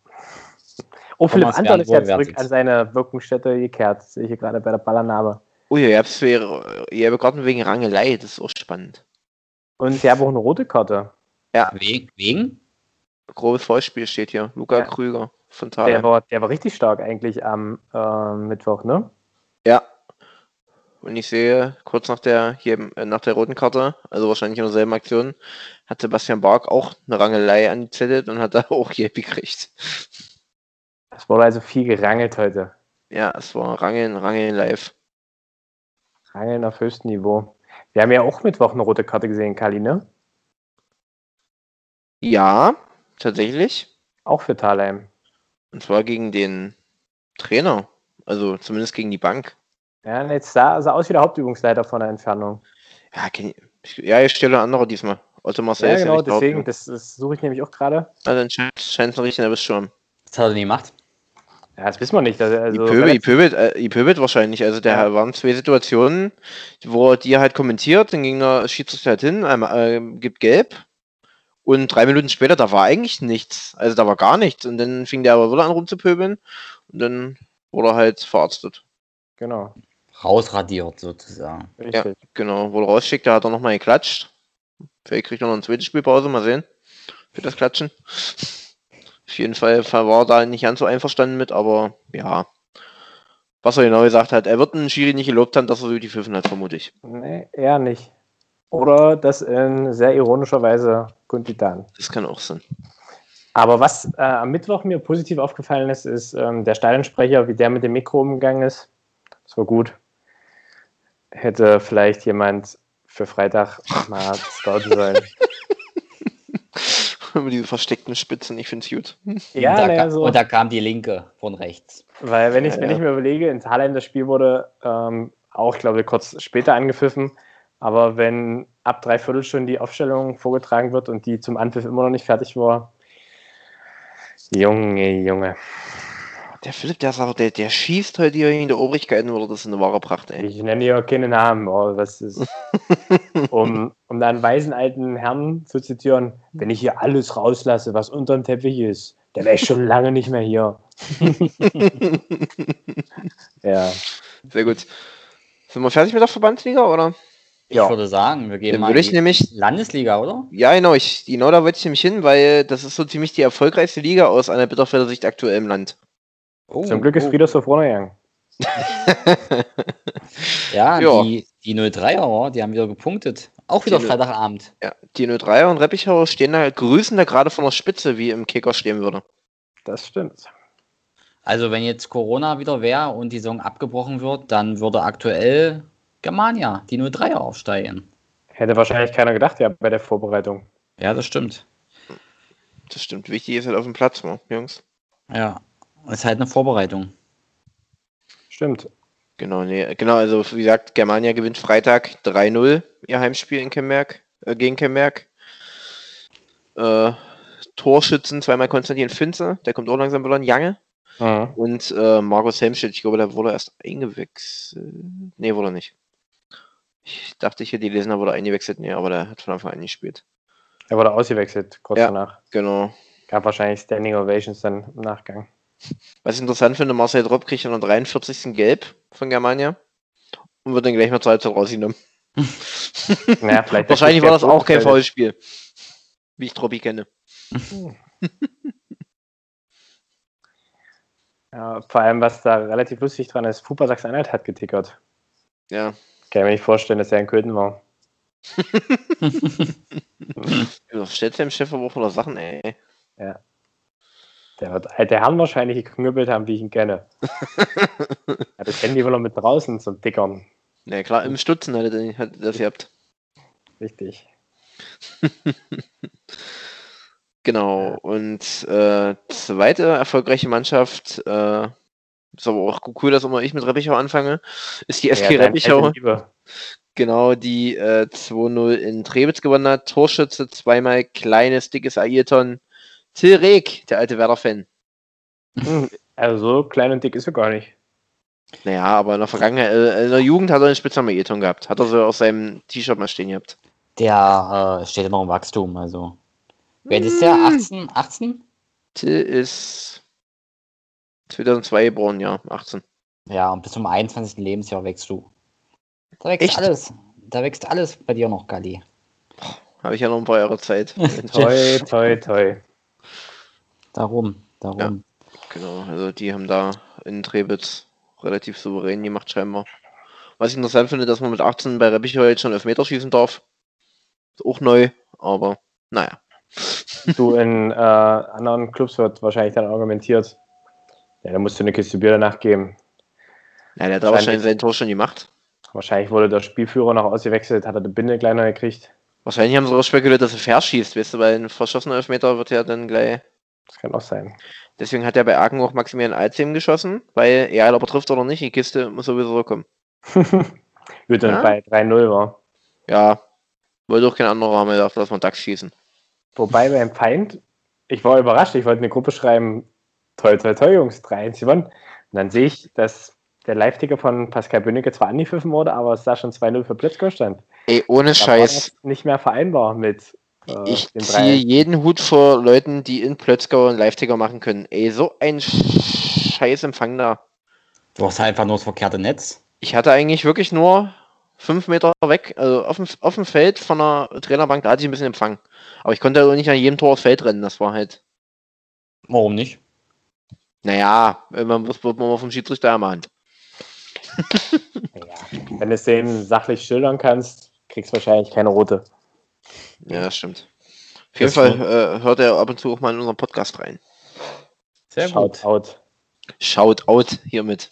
B: Oh, Philipp
A: Thomas
B: Anton ist ja zurück an seine Wirkungsstätte gekehrt. Das sehe ich hier gerade bei der Ballername.
C: Oh ja, ihr habt ihr habt gerade wegen Rangelei, das ist auch spannend.
B: Und sie haben auch eine rote Karte.
A: Wegen? Wegen?
C: Grobes Vollspiel steht hier. Luca
B: Ja.
C: Krüger von
B: Der
C: Thalheim.
B: war, der war richtig stark eigentlich am äh, Mittwoch, ne?
C: Ja. Und ich sehe, kurz nach der, hier, äh, nach der roten Karte, also wahrscheinlich in derselben Aktion, hat Sebastian Bark auch eine Rangelei angezettelt und hat da auch gelb gekriegt.
B: Es wurde also viel gerangelt heute.
C: Ja, es war Rangeln, Rangeln live.
B: Rangeln auf höchstem Niveau. Wir haben ja auch Mittwoch eine rote Karte gesehen, Kali, ne?
C: Ja, tatsächlich.
B: Auch für Thalheim.
C: Und zwar gegen den Trainer. Also zumindest gegen die Bank.
B: Ja, und jetzt sah, sah aus wie der Hauptübungsleiter von der Entfernung.
C: Ja, ich, ja ich stelle andere diesmal. Otto Marcel
B: Ja,
C: ist ja
B: genau, deswegen,
C: Hauptübung.
B: das, das suche ich nämlich auch gerade.
C: Also dann scheint es ein richtig nervös schon.
A: Das hat er nie gemacht.
B: Ja, das wissen wir nicht. Also, also
C: Ipöbel, äh, wahrscheinlich. Also da
B: Ja.
C: waren zwei Situationen, wo er die halt kommentiert, dann ging der Schiedsrichter halt hin, einmal, äh, gibt gelb. Und drei Minuten später, da war eigentlich nichts. Also da war gar nichts. Und dann fing der aber wieder an rumzupöbeln. Und dann wurde er halt verarztet.
B: Genau,
A: Rausradiert sozusagen.
B: richtig.
C: Genau, wurde rausschickt, da hat er nochmal geklatscht. Vielleicht kriegt er noch eine zweite Spielpause, mal sehen. Für das Klatschen. Auf jeden Fall war er da nicht ganz so einverstanden mit, aber ja. Was er genau gesagt hat, er wird einen Schiri nicht gelobt haben, dass er so die Pfiffen hat, vermute ich.
B: Nee, eher nicht. Oder das in sehr ironischer Weise kundgetan.
C: Das kann auch sein.
B: Aber was äh, am Mittwoch mir positiv aufgefallen ist, ist ähm, der Stadionsprecher, wie der mit dem Mikro umgegangen ist. Das war gut. Hätte vielleicht jemand für Freitag mal scouten sollen.
C: Über diese versteckten Spitzen, ich finde es gut.
B: ja,
A: und, da
B: naja,
A: ka-
B: so.
A: und da kam die Linke von rechts.
B: Weil wenn ich,
C: Ja,
B: wenn
C: ja.
B: ich mir überlege, in Thalheim das Spiel wurde ähm, auch, glaube ich, kurz später angepfiffen. Aber wenn ab dreiviertel Stunden die Aufstellung vorgetragen wird und die zum Anpfiff immer noch nicht fertig war, Junge, Junge.
C: Der Philipp, der sagt, der, der schießt heute hier in der Obrigkeiten, oder das ist eine wahre Pracht, ey.
B: Ich nenne ja keine Namen, aber was ist. um, um da einen weisen alten Herrn zu zitieren, wenn ich hier alles rauslasse, was unterm Teppich ist, der wäre ich schon lange nicht mehr hier. ja.
C: Sehr gut. Sind wir fertig mit der Verbandsliga, oder?
A: Ich
B: Ja.
A: würde sagen, wir gehen
C: Dann
A: mal
C: würde ich
A: die
C: nämlich
A: Landesliga, oder?
C: Ja, genau, ich, genau da wollte ich nämlich hin, weil das ist so ziemlich die erfolgreichste Liga aus einer Bitterfelder Sicht aktuell im Land.
A: Oh,
B: Zum Glück ist
A: oh.
B: Friedersdorf runtergegangen.
A: Ja,
C: Ja.
A: Die, die 03er, die haben wieder gepunktet. Auch wieder
C: Die
A: Freitagabend.
C: Ja, die 03er und Reppichauer stehen da, grüßen da gerade von der Spitze, wie im Kicker stehen würde.
B: Das stimmt.
A: Also wenn jetzt Corona wieder wäre und die Saison abgebrochen wird, dann würde aktuell Germania, die 03er, aufsteigen.
B: Hätte wahrscheinlich keiner gedacht, ja, bei der Vorbereitung.
A: Ja, das stimmt.
C: Das stimmt. Wichtig ist halt auf dem Platz, ne, Jungs.
A: Ja, ist halt eine Vorbereitung.
B: Stimmt.
C: Genau, nee, genau, also wie gesagt, Germania gewinnt Freitag 3-0 ihr Heimspiel in Kemmerk, äh, gegen Kemmerk. Äh, Torschützen zweimal Konstantin Finze, der kommt auch langsam wieder in Jange.
B: Mhm.
C: Und äh, Markus Helmstedt, ich glaube, der wurde erst eingewechselt. Nee, wurde er nicht. Ich dachte, ich hätte die lesen, da wurde er eingewechselt. Nee, aber der hat von Anfang an gespielt.
B: Er wurde ausgewechselt, kurz
C: Ja.
B: danach.
C: Genau.
B: Gab wahrscheinlich Standing Ovations dann im Nachgang.
C: Was ich interessant finde, Marcel Dropp kriegt ja noch 43. Gelb von Germania und wird dann gleich mal zur Halbzeit rausgenommen.
B: Naja, vielleicht
C: Wahrscheinlich war das auch kein faules Spiel. Wie ich Troppi kenne.
B: Ja, vor allem, was da relativ lustig dran ist, Fupa Sachsen-Anhalt hat getickert.
C: Ja.
B: Kann ich mir nicht vorstellen, dass er in Köthen war.
C: Stellst dem Chef aber auch wieder Sachen, ey.
B: Der wird der Herrn wahrscheinlich geknüppelt haben, wie ich ihn kenne. ja, das die wohl noch mit draußen zum Dickern.
C: Na klar, im Stutzen hat er hat er das gehabt.
B: Richtig.
C: Genau. Und äh, zweite erfolgreiche Mannschaft, äh, ist aber auch cool, dass immer ich mit Reppichau anfange, ist die SG
B: Ja,
C: Reppichau. Genau, die äh, 2-0 in Trebitz gewonnen hat. Torschütze zweimal kleines, dickes Ayrton. Till Reg, der alte Werder-Fan.
B: Hm, Also so klein und dick ist er gar nicht.
C: Naja, aber in der Vergangenheit, äh, in der Jugend hat er den Spitznamen Ayrton gehabt. Hat er so auf seinem T-Shirt mal stehen gehabt.
A: Der äh, steht noch im Wachstum, also. Wer ist der? 18? 18?
C: Till ist 2002 geboren, ja, 18.
A: Ja, und bis zum 21. Lebensjahr wächst du. Da wächst
C: Echt?
A: alles. Da wächst alles bei dir noch, Galli.
C: Habe ich ja noch ein paar Jahre Zeit.
B: Toi, toi, toi.
A: Darum, darum.
C: genau, also die haben da in Trebitz relativ souverän gemacht scheinbar. Was ich interessant finde, dass man mit 18 bei Reppichau jetzt schon Elfmeter schießen darf. Ist auch neu, aber naja.
B: Du, in äh, anderen Clubs wird wahrscheinlich dann argumentiert, ja, da musst du eine Kiste Bier danach geben.
C: Ja, der hat wahrscheinlich sein Tor schon gemacht.
B: Wahrscheinlich wurde der Spielführer noch ausgewechselt, hat er die Binde gleich noch gekriegt.
C: Wahrscheinlich haben sie auch spekuliert, dass er verschießt, weißt du, weil ein verschossener Elfmeter wird ja dann gleich.
B: Das kann auch sein.
C: Deswegen hat er bei Aachen auch Maximilian Alzheim geschossen, weil egal ob er trifft oder nicht, die Kiste muss sowieso kommen.
B: Gut, dann
C: Ja?
B: bei 3-0 war.
C: Ja, wollte auch kein anderer haben gedacht, dass wir DAX schießen.
B: Wobei beim Feind, ich war überrascht, ich wollte eine Gruppe schreiben, toll, toll, toll, Jungs, 3-1 gewonnen. Und dann sehe ich, dass der Live-Ticker von Pascal Bönnecke zwar angepfiffen wurde, aber es da schon 2-0 für Blitzko stand.
C: Ey, ohne
B: Da war
C: Scheiß.
B: das nicht mehr vereinbar mit äh,
C: Ich ziehe jeden Hut vor Leuten, die in Plötzgau einen Live-Ticker machen können. Ey, so ein scheiß Empfang da.
A: Du hast halt einfach nur das verkehrte Netz.
C: Ich hatte eigentlich wirklich nur fünf Meter weg, also auf dem, auf dem Feld von der Trainerbank, da hatte ich ein bisschen Empfang. Aber ich konnte auch nicht an jedem Tor aufs Feld rennen, das war halt,
A: Warum nicht?
C: Naja, man muss, wird man vom Schiedsrichter ermahnt.
B: Ja, wenn du es denen sachlich schildern kannst, kriegst du wahrscheinlich keine rote.
C: Ja, das stimmt. Auf jeden
A: Das
C: Fall äh, hört er ab und zu auch mal in unseren Podcast rein.
A: Sehr
B: Schaut out.
C: Shout out hiermit.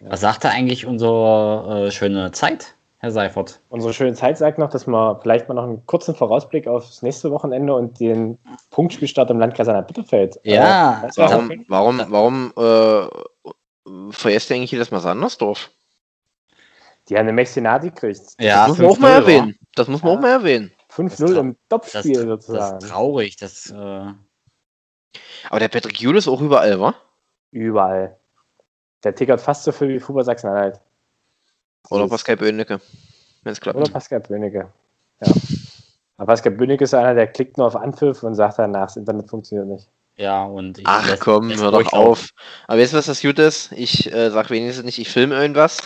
A: Was sagt da eigentlich unsere äh, schöne Zeit, Herr Seifert?
B: Unsere schöne Zeit sagt noch, dass wir vielleicht mal noch einen kurzen Vorausblick aufs nächste Wochenende und den Punktspielstart im Landkreis Anhalt-Bitterfeld.
A: Ja,
B: Äh, das war-
C: Warum, warum, warum äh, verlässt ihr eigentlich jedes Mal Sandersdorf?
B: die haben eine Mexinati gekriegt.
A: Ja,
C: das muss man auch
A: 5-0,
C: mal erwähnen. Das muss man
B: Ja.
C: auch mal erwähnen.
B: 5-0 im
A: Das,
B: Topspiel
A: das
B: sozusagen.
A: ist traurig. Das, äh,
C: Aber der Patrick Jule ist auch überall, wa?
B: Überall. Der tickert fast so viel wie Fuber Sachsen-Anhalt.
C: Oder Pascal Böhnecke. Wenn es klappt.
B: Oder Pascal Böhnecke. Ja. Aber Pascal Böhnecke ist einer, der klickt nur auf Anpfiff und sagt danach, das Internet funktioniert nicht.
A: ja, und ich
C: Ach
A: lässt-
C: komm,
A: lässt
C: hör doch auf. Aber weißt du, was das Gute ist? Ich äh, sag wenigstens nicht, ich filme irgendwas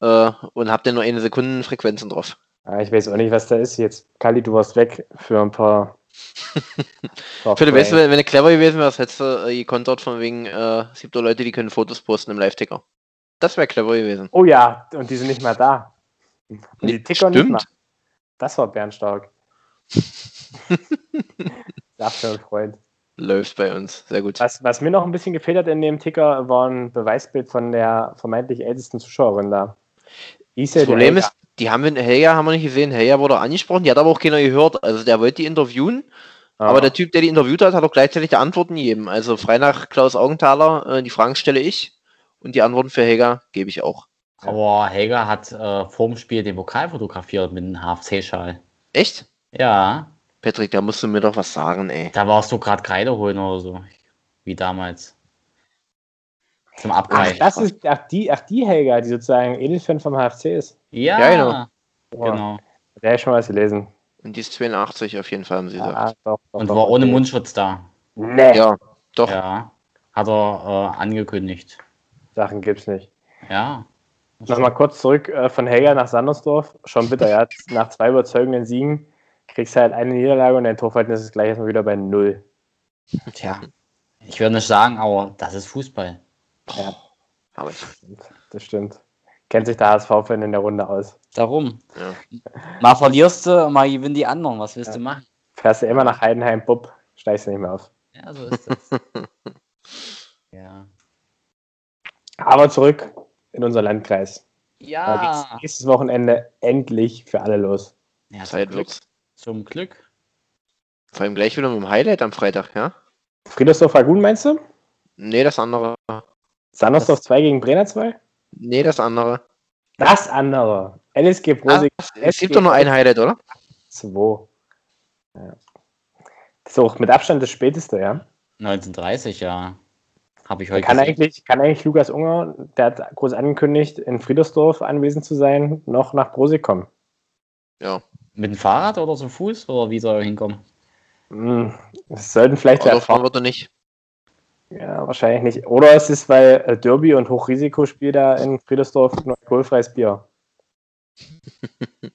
C: äh, und hab dann nur eine Sekunden Frequenzen drauf.
B: Aber ich weiß auch nicht, was da ist. Jetzt, Kali, du warst weg für ein paar.
C: Philipp, weißt du, wenn, wenn du clever gewesen wärst, hättest du äh, gekontert von wegen, äh, es gibt doch Leute, die können Fotos posten im Live-Ticker. Das wäre clever gewesen.
B: Oh ja, und die sind nicht mehr da. Und die tickern nicht
C: Stimmt.
B: mehr. Das war Bernstark. Sagt ein Freund.
C: Läuft bei uns. Sehr gut.
B: Was, was mir noch ein bisschen gefehlt hat in dem Ticker, war ein Beweisbild von der vermeintlich ältesten Zuschauerin da. Isel
C: Das Problem ist, die haben wir, Helga haben wir nicht gesehen. Helga wurde angesprochen, die hat aber auch keiner gehört. Also der wollte die interviewen,
B: Ja.
C: aber der Typ, der die interviewt hat, hat auch gleichzeitig die Antworten gegeben. Also frei nach Klaus Augenthaler, äh, die Fragen stelle ich und die Antworten für Helga gebe ich auch.
A: Aber Helga hat äh, vorm Spiel den Pokal fotografiert mit einem HFC-Schal.
C: Echt?
A: Ja,
C: Patrick, da musst du mir doch was sagen, ey.
A: da warst du gerade Kreide holen oder so. Wie damals. Zum
B: Ach,
A: Abgreifen.
B: das ist, ach, die, ach, die Helga, die sozusagen Edelfan vom HFC ist.
A: ja,
C: Ja, genau.
A: Genau.
B: Der habe ich schon was gelesen.
C: Und die ist 82 auf jeden Fall, haben sie gesagt.
B: Ah, doch, doch,
A: Und
B: doch,
A: war ohne
B: okay.
A: Mundschutz da.
B: Nee,
C: Ja, doch.
A: Ja. Hat er äh, angekündigt.
B: Sachen gibt's nicht.
A: Ja.
B: Nochmal kurz zurück äh, von Helga nach Sandersdorf. Schon bitter, ja. Nach zwei überzeugenden Siegen kriegst du halt eine Niederlage und dein Torverhältnis ist gleich erstmal wieder bei Null.
A: Tja. Ich würde nicht sagen, aber das ist Fußball.
B: Ja,
C: Aber ich,
B: das stimmt. Kennt sich der HSV-Fan in der Runde aus.
A: Darum.
C: ja.
A: Mal verlierst du, mal gewinnen die anderen. Was willst
B: Ja.
A: du machen?
B: Fährst du immer nach Heidenheim, Bub, steigst du nicht mehr auf.
A: Ja, so ist das.
B: Aber zurück in unser Landkreis. Da
A: Ja.
B: geht's nächstes Wochenende endlich für alle los.
A: ja zum,
C: Zeit
A: Glück.
C: wird's.
A: zum Glück.
C: Vor allem gleich wieder mit dem Highlight am Freitag, ja?
B: Friedersdorf Ragun meinst du?
C: Nee, das andere.
B: Sandersdorf 2 gegen Brenner 2?
C: Nee, das andere.
B: Das andere. LSG Pro
C: Ah, es gibt doch nur ein Highlight, oder?
B: 2. Ja. Das ist auch mit Abstand das späteste, ja.
A: 1930, ja. Habe ich heute
B: kann
A: gesehen.
B: eigentlich, kann eigentlich Lukas Unger, der hat groß angekündigt, in Friedersdorf anwesend zu sein, noch nach Brosig kommen.
C: Ja.
A: Mit dem Fahrrad oder zu Fuß? Oder wie soll er hinkommen?
B: Hm, Es sollten vielleicht ja,
C: Oder fahren wird er nicht.
B: ja, wahrscheinlich nicht. Oder es ist, weil äh, Derby und Hochrisikospiel da in Friedersdorf nur alkoholfreies Bier.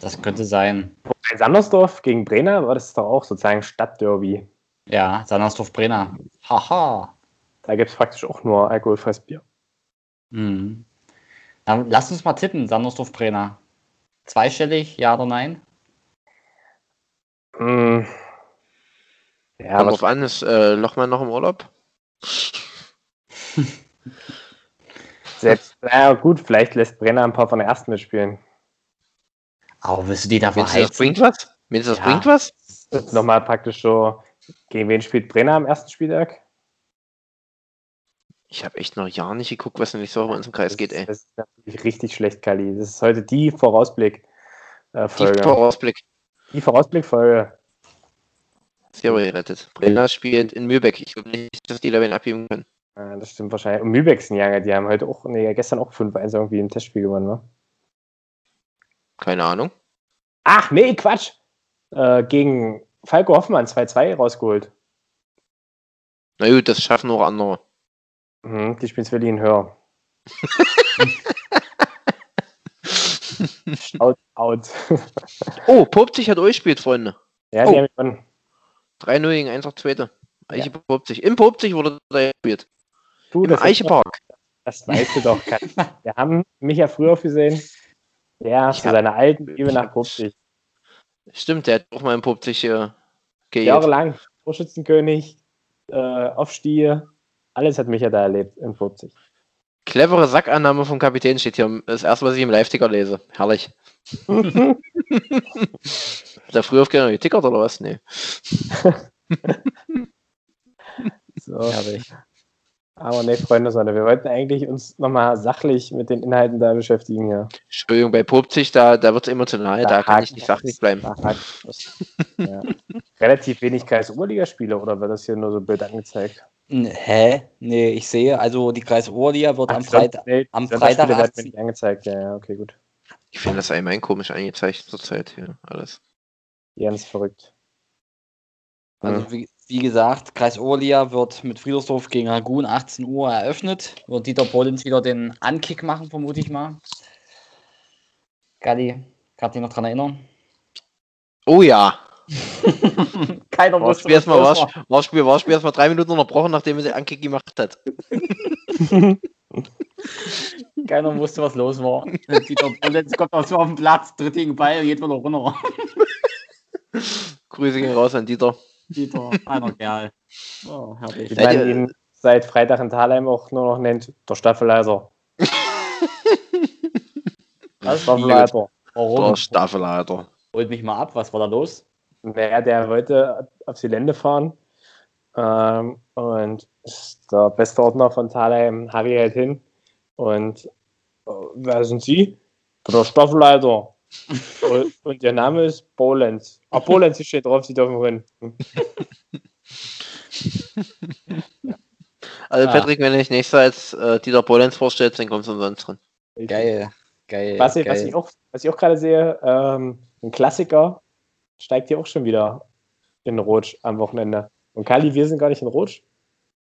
A: Das könnte sein.
B: In Sandersdorf gegen Brenner war das doch auch sozusagen Stadtderby.
A: Ja, Sandersdorf Brenner. Haha.
B: Da gibt es praktisch auch nur alkoholfreies Bier.
A: Mhm. Dann lass uns mal tippen, Sandersdorf Brenner. Zweistellig, ja oder nein?
B: Hm. Ja,
C: Kommt
B: was,
C: drauf an, ist äh, Lochmann noch im Urlaub?
B: selbst, naja, gut, vielleicht lässt Brenner ein paar von der ersten mitspielen.
A: Aber willst du die da
C: du, das
A: verheizen?
C: bringt was? Meinst du, das
A: Ja.
C: bringt was?
B: Nochmal praktisch so, gegen wen spielt Brenner am ersten Spieltag?
C: Ich habe echt noch Jahre nicht geguckt, was in nächste Woche bei uns im Kreis
B: Das
C: geht, ey.
B: Das ist natürlich richtig schlecht, Kali. Das ist heute die Vorausblick. Äh,
C: Die. Vorausblick.
B: Die Vorausblick-Folge.
C: Sehr gerettet. Brenner spielt in Mühlbeck. Ich glaube nicht, dass die Lawin abgeben können.
B: Ja, das stimmt wahrscheinlich. Und Mübeck sind ja, die haben heute auch, nee, gestern auch 5-1 irgendwie im Testspiel gewonnen, ne?
C: Keine Ahnung.
B: Ach, nee, Quatsch! Äh, gegen Falco Hoffmann 2-2 rausgeholt.
C: Na gut, das schaffen auch andere.
B: Mhm, die spielen Berlin höher. Shout out.
C: Oh, Popzig hat euch gespielt, Freunde.
B: ja,
C: Oh.
B: die haben gewonnen.
C: 3-0 gegen 1 auf Zweite. Eiche Popzig. Im Popzig wurde da gespielt.
B: Du,
C: Im
B: das,
C: Eichepark.
B: das weißt du doch. Wir haben mich ja früher gesehen.
C: Ich
B: zu seiner alten Liebe nach Popzig.
C: Stimmt, der hat auch mal im Popzig äh, geirrt.
B: Jahrelang Torschützenkönig, äh, Aufstieg, alles hat Micha da erlebt in 50.
C: Clevere Sackannahme vom Kapitän steht hier. Das erste, was ich im Live-Ticker lese. Herrlich. Hat er früher aufgehört getickert oder was? Nee.
B: so.
A: Herrlich.
B: Aber ne, Freunde, Sonne, wir wollten eigentlich uns nochmal sachlich mit den Inhalten da beschäftigen. Ja.
C: Entschuldigung, bei Popzig, da, da wird es emotional. Da, kann ich nicht sachlich bleiben.
B: Da ja. Relativ wenig Kreis-Oberligaspiele oder wird das hier nur so blöd angezeigt?
A: Hä? Nee, ich sehe, also die Kreis Oberliga wird am
B: Ach,
A: Freitag.
B: nee,
A: am Freitag
B: Sonntagsspiele werden
A: 18.
B: mir nicht angezeigt. Ja, ja, okay, gut.
C: Ich finde das allgemein komisch angezeigt zurzeit hier. Alles.
B: Ganz verrückt.
A: Also wie, wie gesagt, Kreis Oberliga wird mit Friedersdorf gegen Ragun 18 Uhr eröffnet. Wird Dieter Pollens wieder den Ankick machen, vermute ich mal. Galli, kannst du dich noch dran erinnern?
C: Oh ja.
A: Keiner
C: Warspiel erstmal Warspiel, Warspiel, Warspiel erstmal drei Minuten unterbrochen, nachdem er den Ankick gemacht hat.
A: Keiner wusste, was los war. Dieter Pollens kommt auch so auf den Platz, tritt gegen Ball und geht wieder runter.
C: Grüße gehen raus an Dieter.
A: Dieter, einer Kerl. Oh, herrlich.
B: Man
C: die-
B: ihn seit Freitag in Thalheim auch nur noch nennt, der Staffelleiter.
A: Was?
B: Staffelleiter.
A: Warum?
C: Der Staffelleiter.
A: Holt mich mal ab, was war da los?
B: Naja, der wollte aufs Gelände fahren. Ähm, und der beste Ordner von Thalheim, Harry, halt hin. Und äh, wer sind Sie? Der Staffelleiter. und, und ihr Name ist Bolenz. Ah, Bolenz steht drauf, Sie dürfen hin.
C: Also
A: Ah.
C: Patrick, wenn ich nächstes als äh, Dieter Polenz vorstellst, dann kommst du umsonst drin.
A: Geil, geil.
B: Was, ich,
A: geil.
B: was, ich auch, was ich auch gerade sehe, ähm, ein Klassiker steigt hier auch schon wieder in Rotsch am Wochenende. Und Kali, wir sind gar nicht in Rotsch.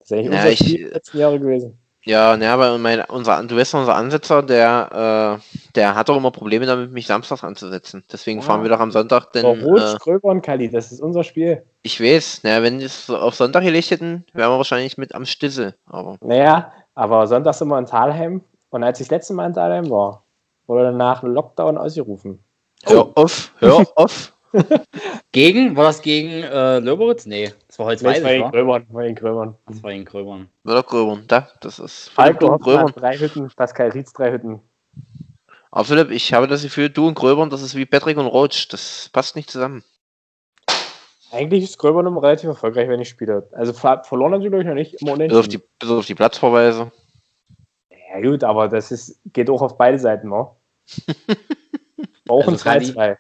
B: Das ist eigentlich
C: Ja,
B: unser
C: ich-
B: Spiel letzten Jahre gewesen.
C: Ja, ne, aber mein, unser, du weißt, unser Ansetzer, der, äh, der hat doch immer Probleme damit, mich samstags anzusetzen. Deswegen
B: Ah.
C: fahren wir doch am Sonntag, denn
B: Aber Rotsch,
C: äh,
B: Gröber und Kali, das ist unser Spiel.
C: ich weiß, ne, wenn es so auf Sonntag gelegt hätten, wären wir wahrscheinlich mit am Stissel. Aber
B: Naja, aber Sonntag sind wir in Thalheim. Und als ich das letzte Mal in Thalheim war, wurde danach ein Lockdown ausgerufen.
C: hör auf, hör auf.
A: Gegen? War das gegen äh, Löberitz? Nee, das war
B: Das
A: Holzweiß,
B: war in? Gröbern. War in Gröbern.
A: Das war in Gröbern.
C: Oder Gröbern, da, das ist
B: Falco
C: Gröbern.
B: drei Hütten, Pascal Rietz, drei Hütten.
C: Aber Philipp, ich habe das Gefühl, du und Gröbern, das ist wie Patrick und Roach, das passt nicht zusammen.
B: Eigentlich ist Gröbern immer relativ erfolgreich, wenn ich spiele. Also ver verloren haben sie, glaube ich, noch nicht. Immer
C: Bis auf, die, bis auf die Platzverweise.
B: Ja, gut, aber das ist, geht auch auf beide Seiten, ne? Auch
A: Also
B: ein
A: Kali-
B: 2-2.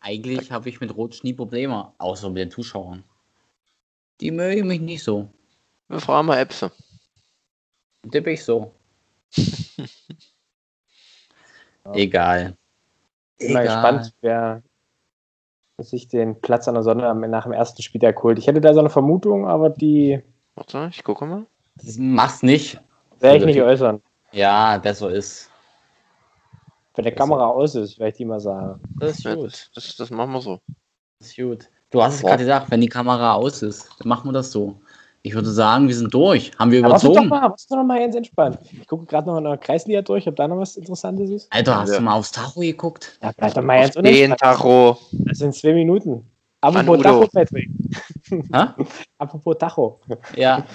A: Eigentlich habe ich mit Rotsch nie Probleme, außer mit den Zuschauern. Die mögen mich nicht so.
C: Wir fragen mal Epse.
A: Tipp ich so. Egal.
B: Bin mal gespannt, wer sich den Platz an der Sonne nach dem ersten Spieltag holt. Ich hätte da so eine Vermutung, aber die
C: Warte, ich gucke mal.
A: Das mach's nicht.
B: werde ich nicht äußern.
A: Ja, besser ist.
B: Wenn der Kamera aus ist, werde ich die mal sagen.
A: Das ist
C: Ja,
A: gut.
C: das, das, das machen wir so.
A: Das ist gut. Du hast es gerade gesagt, wenn die Kamera aus ist, dann machen wir das so. Ich würde sagen, wir sind durch. Haben wir überzogen?
B: mal, was doch mal ganz entspannt. Ich gucke gerade noch in der Kreisliga durch, ob da noch was Interessantes ist.
A: Alter, hast
C: Ja.
A: du mal aufs Tacho geguckt?
B: Ja, bleib doch mal ganz
C: Den
B: unentspannt.
C: Tacho.
B: Das sind zwei Minuten. Apropos
C: Udo.
B: Tacho, Patrick.
A: Hä?
B: Apropos Tacho.
A: Ja.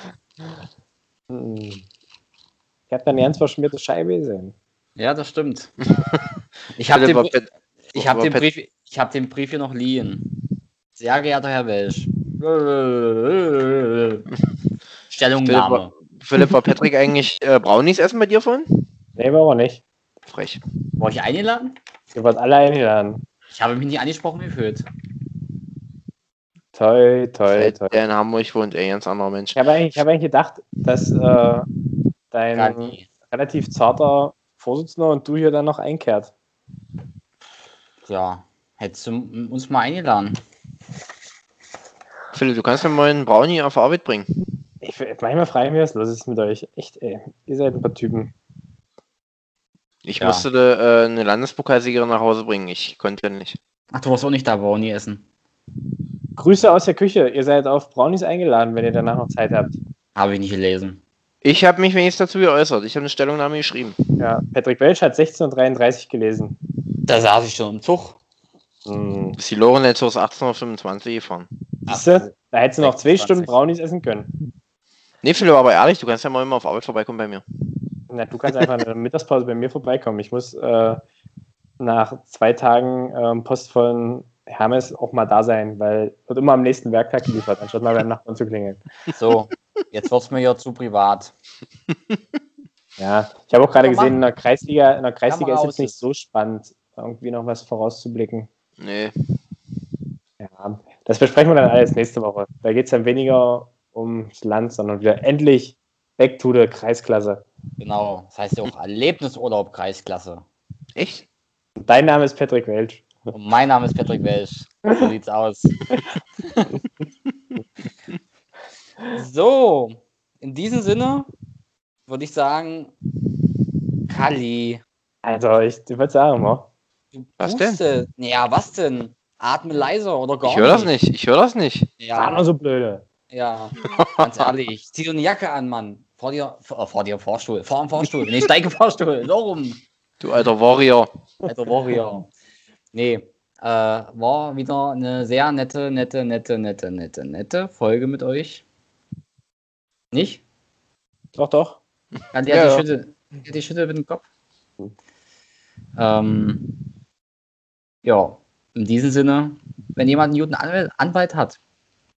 B: Hm. Ich habe da eine ganz verschmierte Scheibe gesehen.
A: Ja, das stimmt. Ich habe den, ich hab den, Brief, ich hab den Brief hier noch liehen. Sehr geehrter Herr Welsch. Stellungnahme.
C: Philipp, war Patrick eigentlich äh, Brownies essen bei dir vorhin?
B: Nee, war aber nicht.
C: Frech.
A: War ich eingeladen?
B: Ihr wart alle eingeladen.
A: Ich habe mich nicht angesprochen gefühlt.
B: Toi, toi, toi.
C: Der in Hamburg wohnt, ey, ganz anderer Mensch.
B: Ich habe eigentlich, ich hab eigentlich gedacht, dass äh, dein relativ zarter Vorsitzender und du hier dann noch einkehrt.
A: Ja, hättest du uns mal eingeladen.
C: Philipp, du kannst mir mal einen Brownie auf Arbeit bringen.
B: Ich, manchmal frage ich mich, was los ist mit euch. Echt, ey. Ihr seid ein paar Typen.
C: Ich
A: Ja.
C: musste äh, eine Landespokalsiegerin nach Hause bringen. Ich konnte nicht.
A: Ach, du warst auch nicht da, Brownie essen.
B: Grüße aus der Küche. Ihr seid auf Brownies eingeladen, wenn ihr danach noch Zeit habt.
A: Habe ich nicht gelesen.
C: Ich habe mich wenigstens dazu geäußert. Ich habe eine Stellungnahme geschrieben.
B: Ja, Patrick Welch hat 16.33 gelesen.
A: Da saß ich schon im Zug.
B: Hm.
C: Ist die Loren jetzt aus 1825 gefahren.
B: Siehste, da hättest du noch zwei
A: 26.
B: Stunden Brownies essen können.
C: Nee, Philipp, aber ehrlich, du kannst ja mal immer auf Arbeit vorbeikommen bei mir.
B: Na, du kannst einfach in der Mittagspause bei mir vorbeikommen. Ich muss äh, nach zwei Tagen ähm, postvollen Hermes auch mal da sein, weil wird immer am nächsten Werktag geliefert, anstatt mal beim Nachbarn zu klingeln.
A: So, jetzt wird's mir ja zu privat.
B: Ja, ich habe auch gerade gesehen, in der Kreisliga, in der Kreisliga
A: Kamera
B: ist jetzt nicht so spannend, irgendwie noch was vorauszublicken.
C: Nee.
B: Ja, das besprechen wir dann alles nächste Woche. Da geht es dann weniger ums Land, sondern wieder endlich back to the Kreisklasse.
A: Genau. Das heißt ja auch Erlebnisurlaub Kreisklasse.
C: Echt?
B: Dein Name ist Patrick Welch.
A: Und mein Name ist Patrick Welsch. So sieht's aus. so, in diesem Sinne würde ich sagen, Kali.
B: Also, ich würde sagen, mal.
A: Du
C: Was denn?
A: Ja, was denn? Atme leiser oder gar
C: Ich höre das nicht. Ich höre das nicht.
B: Ja.
A: Ja,
B: nur so blöde.
A: ja, ganz ehrlich. Zieh dir eine Jacke an, Mann. Vor dir, vor, vor dir im Fahrstuhl. Vor dem Fahrstuhl. Nee, steig im Fahrstuhl. So rum.
C: Du alter Warrior.
A: Alter Warrior. Nee, äh, war wieder eine sehr nette, nette, nette, nette, nette, nette Folge mit euch. Nicht?
B: Doch, doch.
A: An der
C: Ja,
A: die,
C: ja.
A: Schütte, die, die Schütte mit dem Kopf. Ähm, ja, in diesem Sinne, wenn jemand einen guten Anwalt, Anwalt hat,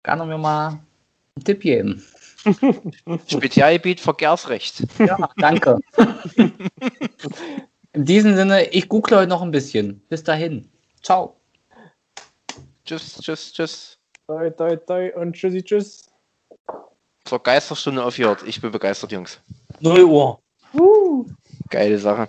A: kann er mir mal einen Tipp geben.
C: Spezialgebiet Verkehrsrecht.
A: Ja, danke. in diesem Sinne, ich google heute noch ein bisschen. Bis dahin. Ciao.
C: Tschüss, tschüss, tschüss.
B: Toi, toi, toi und tschüssi, tschüss.
C: Zur Geisterstunde aufgehört. Ich bin begeistert, Jungs.
A: 0 Uhr.
C: Geile Sache.